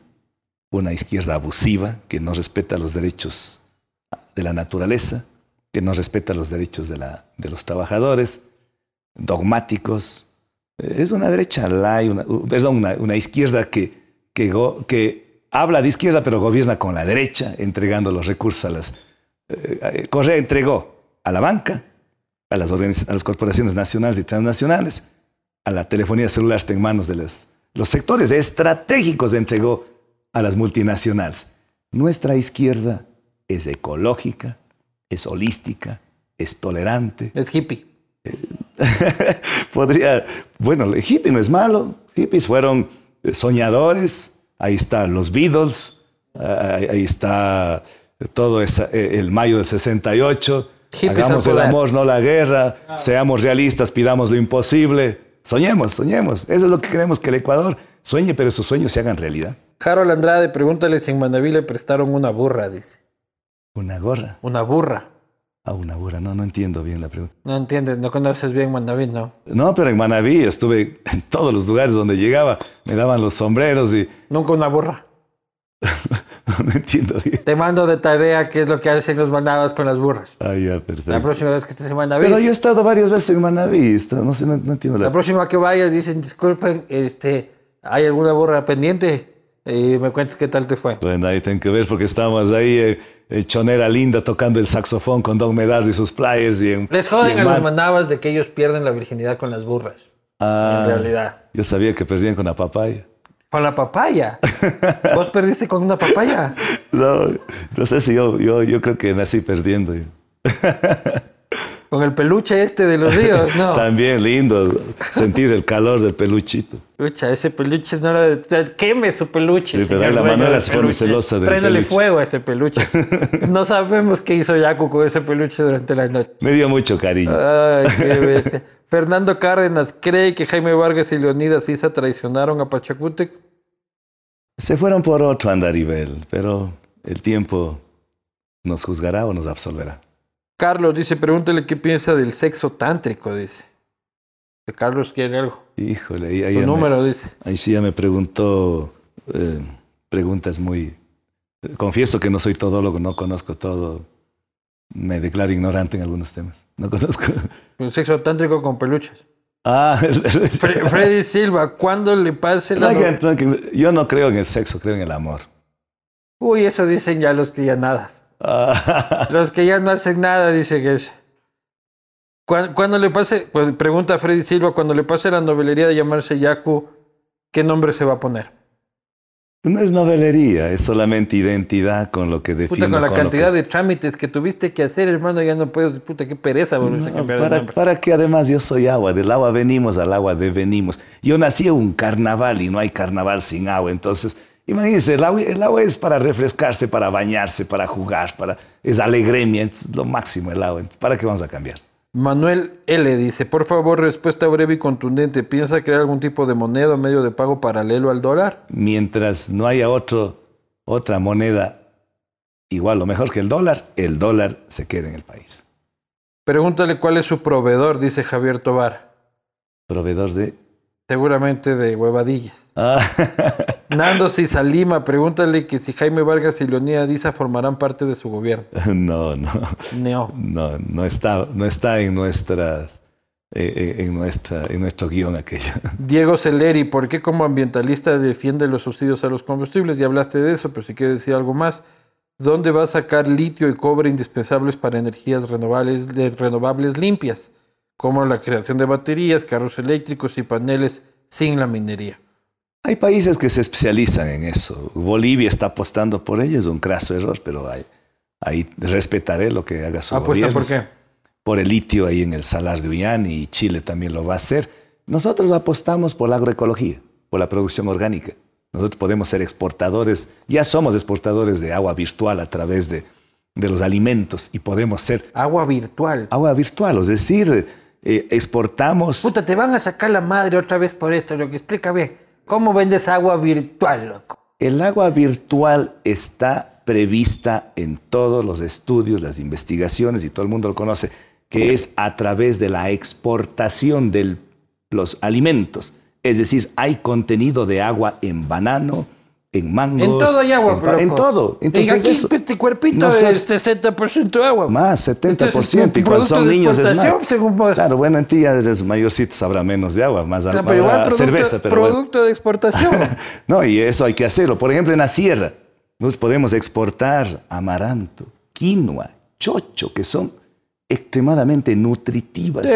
una izquierda abusiva que no respeta los derechos de la naturaleza, que no respeta los derechos de, la, de los trabajadores, dogmáticos. Es una derecha una, perdón, una, izquierda que, que, que, habla de izquierda pero gobierna con la derecha, entregando los recursos a las... Eh, eh, Correa entregó a la banca, a las, a las corporaciones nacionales y transnacionales, a la telefonía celular está en manos de los, los sectores estratégicos, entregó a las multinacionales. Nuestra izquierda es ecológica, es holística, es tolerante. Es hippie. podría, bueno, el hippie no es malo. Hippies fueron eh, soñadores. Ahí están los Beatles. ahí está todo eh, el mayo del 68. Hagamos el amor, no la guerra. Seamos realistas, pidamos lo imposible. Soñemos, soñemos. Eso es lo que queremos que el Ecuador sueñe, pero sus sueños se hagan realidad. Harold Andrade, pregúntale si en Manaví le prestaron una burra, dice. ¿Una gorra? Una burra. Ah, una burra. No, no entiendo bien la pregunta. No entiendes, no conoces bien Manaví, ¿no? No, pero en Manaví estuve en todos los lugares donde llegaba. Me daban los sombreros y... Nunca una burra. no, entiendo bien. Te mando de tarea qué es lo que hacen los manabas con las burras. Ah, ya, perfecto. La próxima vez que estés en Manaví. Pero yo he estado varias veces en Manaví. No sé, no, entiendo la... La próxima que vayas dicen, disculpen, este, ¿hay alguna burra pendiente? Y me cuentes qué tal te fue. Bueno, ahí tengo que ver porque estábamos ahí, eh, eh, Chonera Linda tocando el saxofón con Don Medard y sus players. Y en, Les joden a los manabas de que ellos pierden la virginidad con las burras. Ah, en realidad. Yo sabía que perdían con la papaya. ¿Con la papaya? ¿Vos perdiste con una papaya? No, no sé si yo, yo, yo creo que nací perdiendo. Con el peluche este de los ríos, ¿no? También lindo sentir el calor del peluchito. Pucha, ese peluche no era de... Queme su peluche. Sí, pero la manera se pone celosa del Préndale fuego a ese peluche. no sabemos qué hizo Yaku con ese peluche durante la noche. Me dio mucho cariño. Ay, qué bestia. Fernando Cárdenas, ¿cree que Jaime Vargas y Leonidas Isa traicionaron a Pachacútec? Se fueron por otro andarivel, pero el tiempo nos juzgará o nos absolverá. Carlos dice, pregúntale qué piensa del sexo tántrico, dice. Carlos quiere algo. Híjole, ahí, ahí, número, dice. ahí sí ya me preguntó eh, preguntas muy... Confieso que no soy todólogo, no conozco todo. Me declaro ignorante en algunos temas. No conozco. El sexo tántrico con peluches. Ah, Freddy Silva, ¿cuándo le pase la... yo no creo en el sexo, creo en el amor. Uy, eso dicen ya los que ya nada. Los que ya no hacen nada, dice que es. Cuando, le pase, pues pregunta a Freddy Silva, cuando le pase la novelería de llamarse Yaku, ¿qué nombre se va a poner? No es novelería, es solamente identidad con lo que define. con la cantidad de trámites que tuviste que hacer, hermano, ya no puedes, puta, qué pereza para, para que además yo soy agua, del agua venimos, al agua devenimos. Yo nací en un carnaval y no hay carnaval sin agua, entonces Imagínense, el agua, es para refrescarse, para bañarse, para jugar, para, es alegría, es lo máximo el agua. ¿Para qué vamos a cambiar? Manuel L. dice, por favor, respuesta breve y contundente. ¿Piensa crear algún tipo de moneda o medio de pago paralelo al dólar? Mientras no haya otro, otra moneda igual o mejor que el dólar, el dólar se queda en el país. Pregúntale cuál es su proveedor, dice Javier Tobar. ¿Proveedor de? Seguramente de huevadillas. Ah. Nando Cisalima, pregúntale que si Jaime Vargas y Leonía Diza formarán parte de su gobierno. No, no. No. No, no está, no está en nuestras eh, en, nuestra, en nuestro guion aquello. Diego Celeri, ¿por qué como ambientalista defiende los subsidios a los combustibles? Ya hablaste de eso, pero si quieres decir algo más. ¿Dónde va a sacar litio y cobre indispensables para energías renovables, renovables limpias, como la creación de baterías, carros eléctricos y paneles sin la minería? Hay países que se especializan en eso. Bolivia está apostando por ello, es un craso error, pero ahí respetaré lo que haga su ¿Apuesta por qué? Por el litio ahí en el Salar de Uyán y Chile también lo va a hacer. Nosotros apostamos por la agroecología, por la producción orgánica. Nosotros podemos ser exportadores, ya somos exportadores de agua virtual a través de, de los alimentos y podemos ser... Agua virtual. Agua virtual, es decir, eh, exportamos... Puta, te van a sacar la madre otra vez por esto, lo que explica bien. ¿Cómo vendes agua virtual, loco? El agua virtual está prevista en todos los estudios, las investigaciones, y todo el mundo lo conoce, que es a través de la exportación de los alimentos. Es decir, hay contenido de agua en banano, en mango. En todo hay agua, en, en todo. Entonces, aquí este cuerpito es 60% agua. Más, 70%. y cuando son niños es más. Según Claro, bueno, en ti ya eres mayorcito, habrá menos de agua, más claro, pero igual producto, cerveza. Pero producto de exportación. no, y eso hay que hacerlo. Por ejemplo, en la sierra, nosotros podemos exportar amaranto, quinoa, chocho, que son extremadamente nutritivas.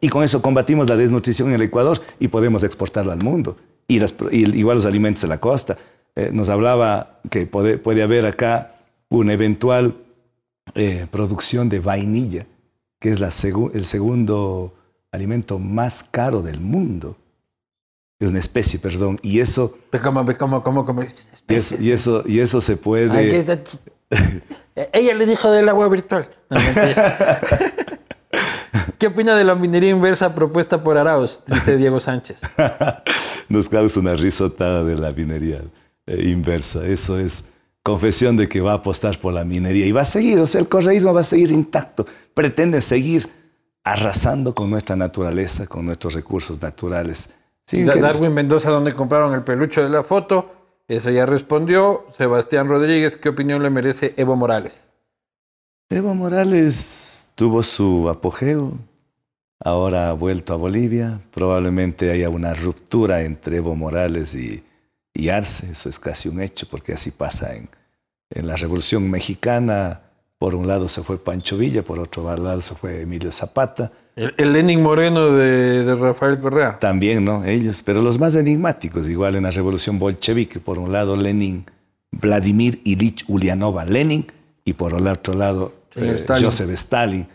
Y con eso combatimos la desnutrición en el Ecuador y podemos exportarlo al mundo. Y, igual los alimentos de la costa. Eh, nos hablaba que puede, puede, haber acá una eventual eh, producción de vainilla, que es la el segundo alimento más caro del mundo. Es una especie, perdón. Y eso... ¿Cómo, cómo, cómo, cómo? Y eso, y eso, y eso se puede... Ella le dijo del agua virtual. ¿Qué opina de la minería inversa propuesta por Arauz? Dice Diego Sánchez. Nos causa una risotada de la minería eh, inversa. Eso es confesión de que va a apostar por la minería y va a seguir. O sea, el correísmo va a seguir intacto. Pretende seguir arrasando con nuestra naturaleza, con nuestros recursos naturales. Darwin Mendoza, donde compraron el peluche de la foto, eso ya respondió. Sebastián Rodríguez, ¿qué opinión le merece Evo Morales? Evo Morales tuvo su apogeo, ahora ha vuelto a Bolivia. Probablemente haya una ruptura entre Evo Morales y, Arce, eso es casi un hecho, porque así pasa en, en la Revolución Mexicana. Por un lado se fue Pancho Villa, por otro lado se fue Emilio Zapata. El, Lenin Moreno de, Rafael Correa. También, ¿no? Ellos, pero los más enigmáticos, igual en la revolución bolchevique, por un lado Lenin, Vladimir Ilich Ulyanova Lenin, y por el otro lado eh, Joseph Stalin.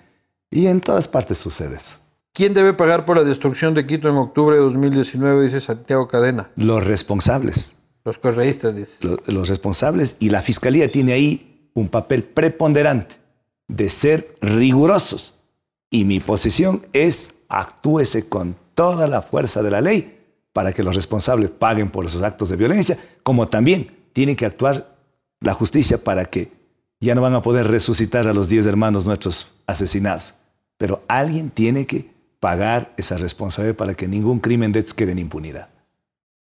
Y en todas partes sucede eso. ¿Quién debe pagar por la destrucción de Quito en octubre de 2019, dice Santiago Cadena? Los responsables. Los correístas, dice. los responsables, y la fiscalía tiene ahí un papel preponderante de ser rigurosos y mi posición es actúese con toda la fuerza de la ley para que los responsables paguen por esos actos de violencia, como también tiene que actuar la justicia para que ya no van a poder resucitar a los diez hermanos nuestros asesinados. Pero alguien tiene que pagar esa responsabilidad para que ningún crimen de quede en impunidad.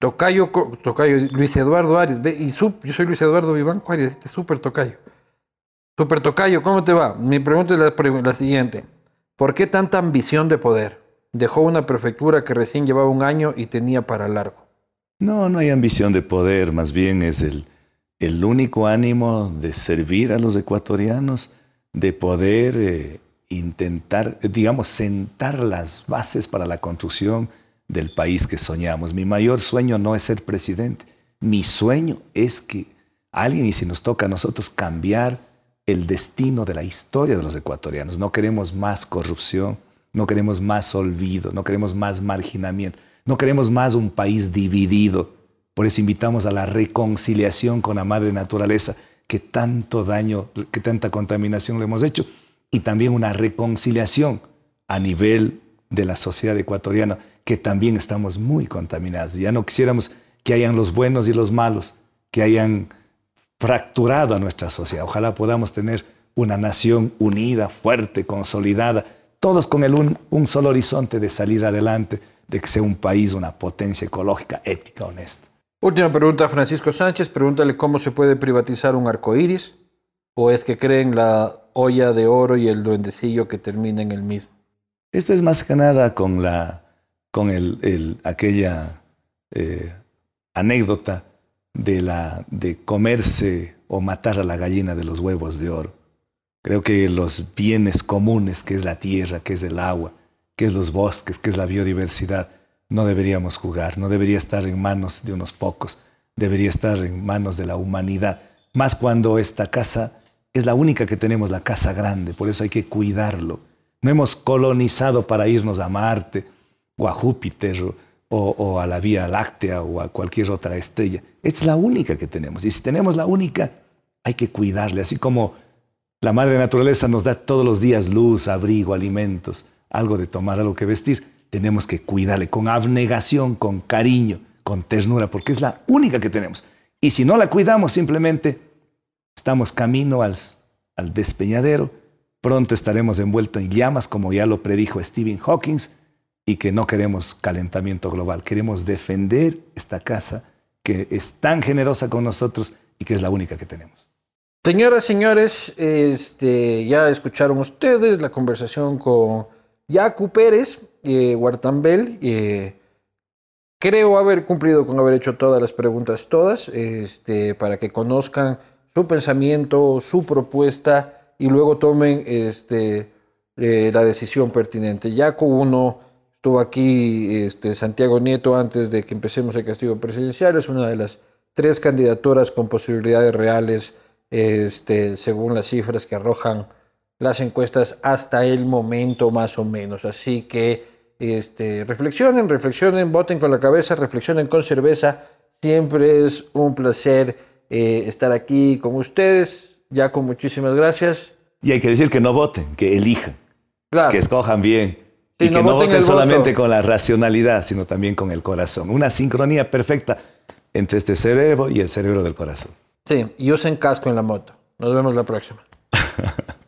Tocayo, Tocayo, Luis Eduardo Arias, y yo soy Luis Eduardo Viván Arias, este súper Tocayo. Super Tocayo, ¿cómo te va? Mi pregunta es la siguiente. ¿Por qué tanta ambición de poder? Dejó una prefectura que recién llevaba un año y tenía para largo. No, no hay ambición de poder, más bien es el, el único ánimo de servir a los ecuatorianos, de poder eh, intentar, digamos, sentar las bases para la construcción del país que soñamos. Mi mayor sueño no es ser presidente, mi sueño es que alguien, y si nos toca a nosotros cambiar el destino de la historia de los ecuatorianos. No queremos más corrupción, no queremos más olvido, no queremos más marginamiento, no queremos más un país dividido. Por eso invitamos a la reconciliación con la madre naturaleza, que tanto daño, que tanta contaminación le hemos hecho, y también una reconciliación a nivel de la sociedad ecuatoriana, que también estamos muy contaminados. Ya no quisiéramos que hayan los buenos y los malos, que hayan fracturado a nuestra sociedad. Ojalá podamos tener una nación unida, fuerte, consolidada, todos con el un, solo horizonte de salir adelante, de que sea un país, una potencia ecológica, ética, honesta. Última pregunta, Francisco Sánchez. Pregúntale cómo se puede privatizar un arco iris, o es que creen la olla de oro y el duendecillo que termina en el mismo. Esto es más que nada con, la, con el, aquella eh, anécdota de, la, de comerse o matar a la gallina de los huevos de oro. Creo que los bienes comunes, que es la tierra, que es el agua, que es los bosques, que es la biodiversidad, no deberíamos jugar, no debería estar en manos de unos pocos, debería estar en manos de la humanidad, más cuando esta casa es la única que tenemos, la casa grande, por eso hay que cuidarlo. No hemos colonizado para irnos a Marte o a Júpiter o, a la Vía Láctea o a cualquier otra estrella. Es la única que tenemos. Y si tenemos la única, hay que cuidarle. Así como la madre naturaleza nos da todos los días luz, abrigo, alimentos, algo de tomar, algo que vestir, tenemos que cuidarle con abnegación, con cariño, con ternura, porque es la única que tenemos. Y si no la cuidamos, simplemente estamos camino al, al despeñadero. Pronto estaremos envueltos en llamas, como ya lo predijo Stephen Hawking, y que no queremos calentamiento global. Queremos defender esta casa que es tan generosa con nosotros y que es la única que tenemos. Señoras, señores, este, ya escucharon ustedes la conversación con Yacu Pérez, eh, Guartambel. Eh, creo haber cumplido con haber hecho todas las preguntas, todas, este, para que conozcan su pensamiento, su propuesta y luego tomen este, eh, la decisión pertinente. Yacu, uno Estuvo aquí este, Santiago Nieto antes de que empecemos el castigo presidencial. Es una de las tres candidaturas con posibilidades reales, este, según las cifras que arrojan las encuestas hasta el momento más o menos. Así que este, reflexionen, reflexionen, voten con la cabeza, reflexionen con cerveza. Siempre es un placer eh, estar aquí con ustedes. Ya con muchísimas gracias. Y hay que decir que no voten, que elijan, que escojan bien y que no voten solamente con la racionalidad, sino también con el corazón. Una sincronía perfecta entre este cerebro y el cerebro del corazón. Sí, y usen casco en la moto. Nos vemos la próxima.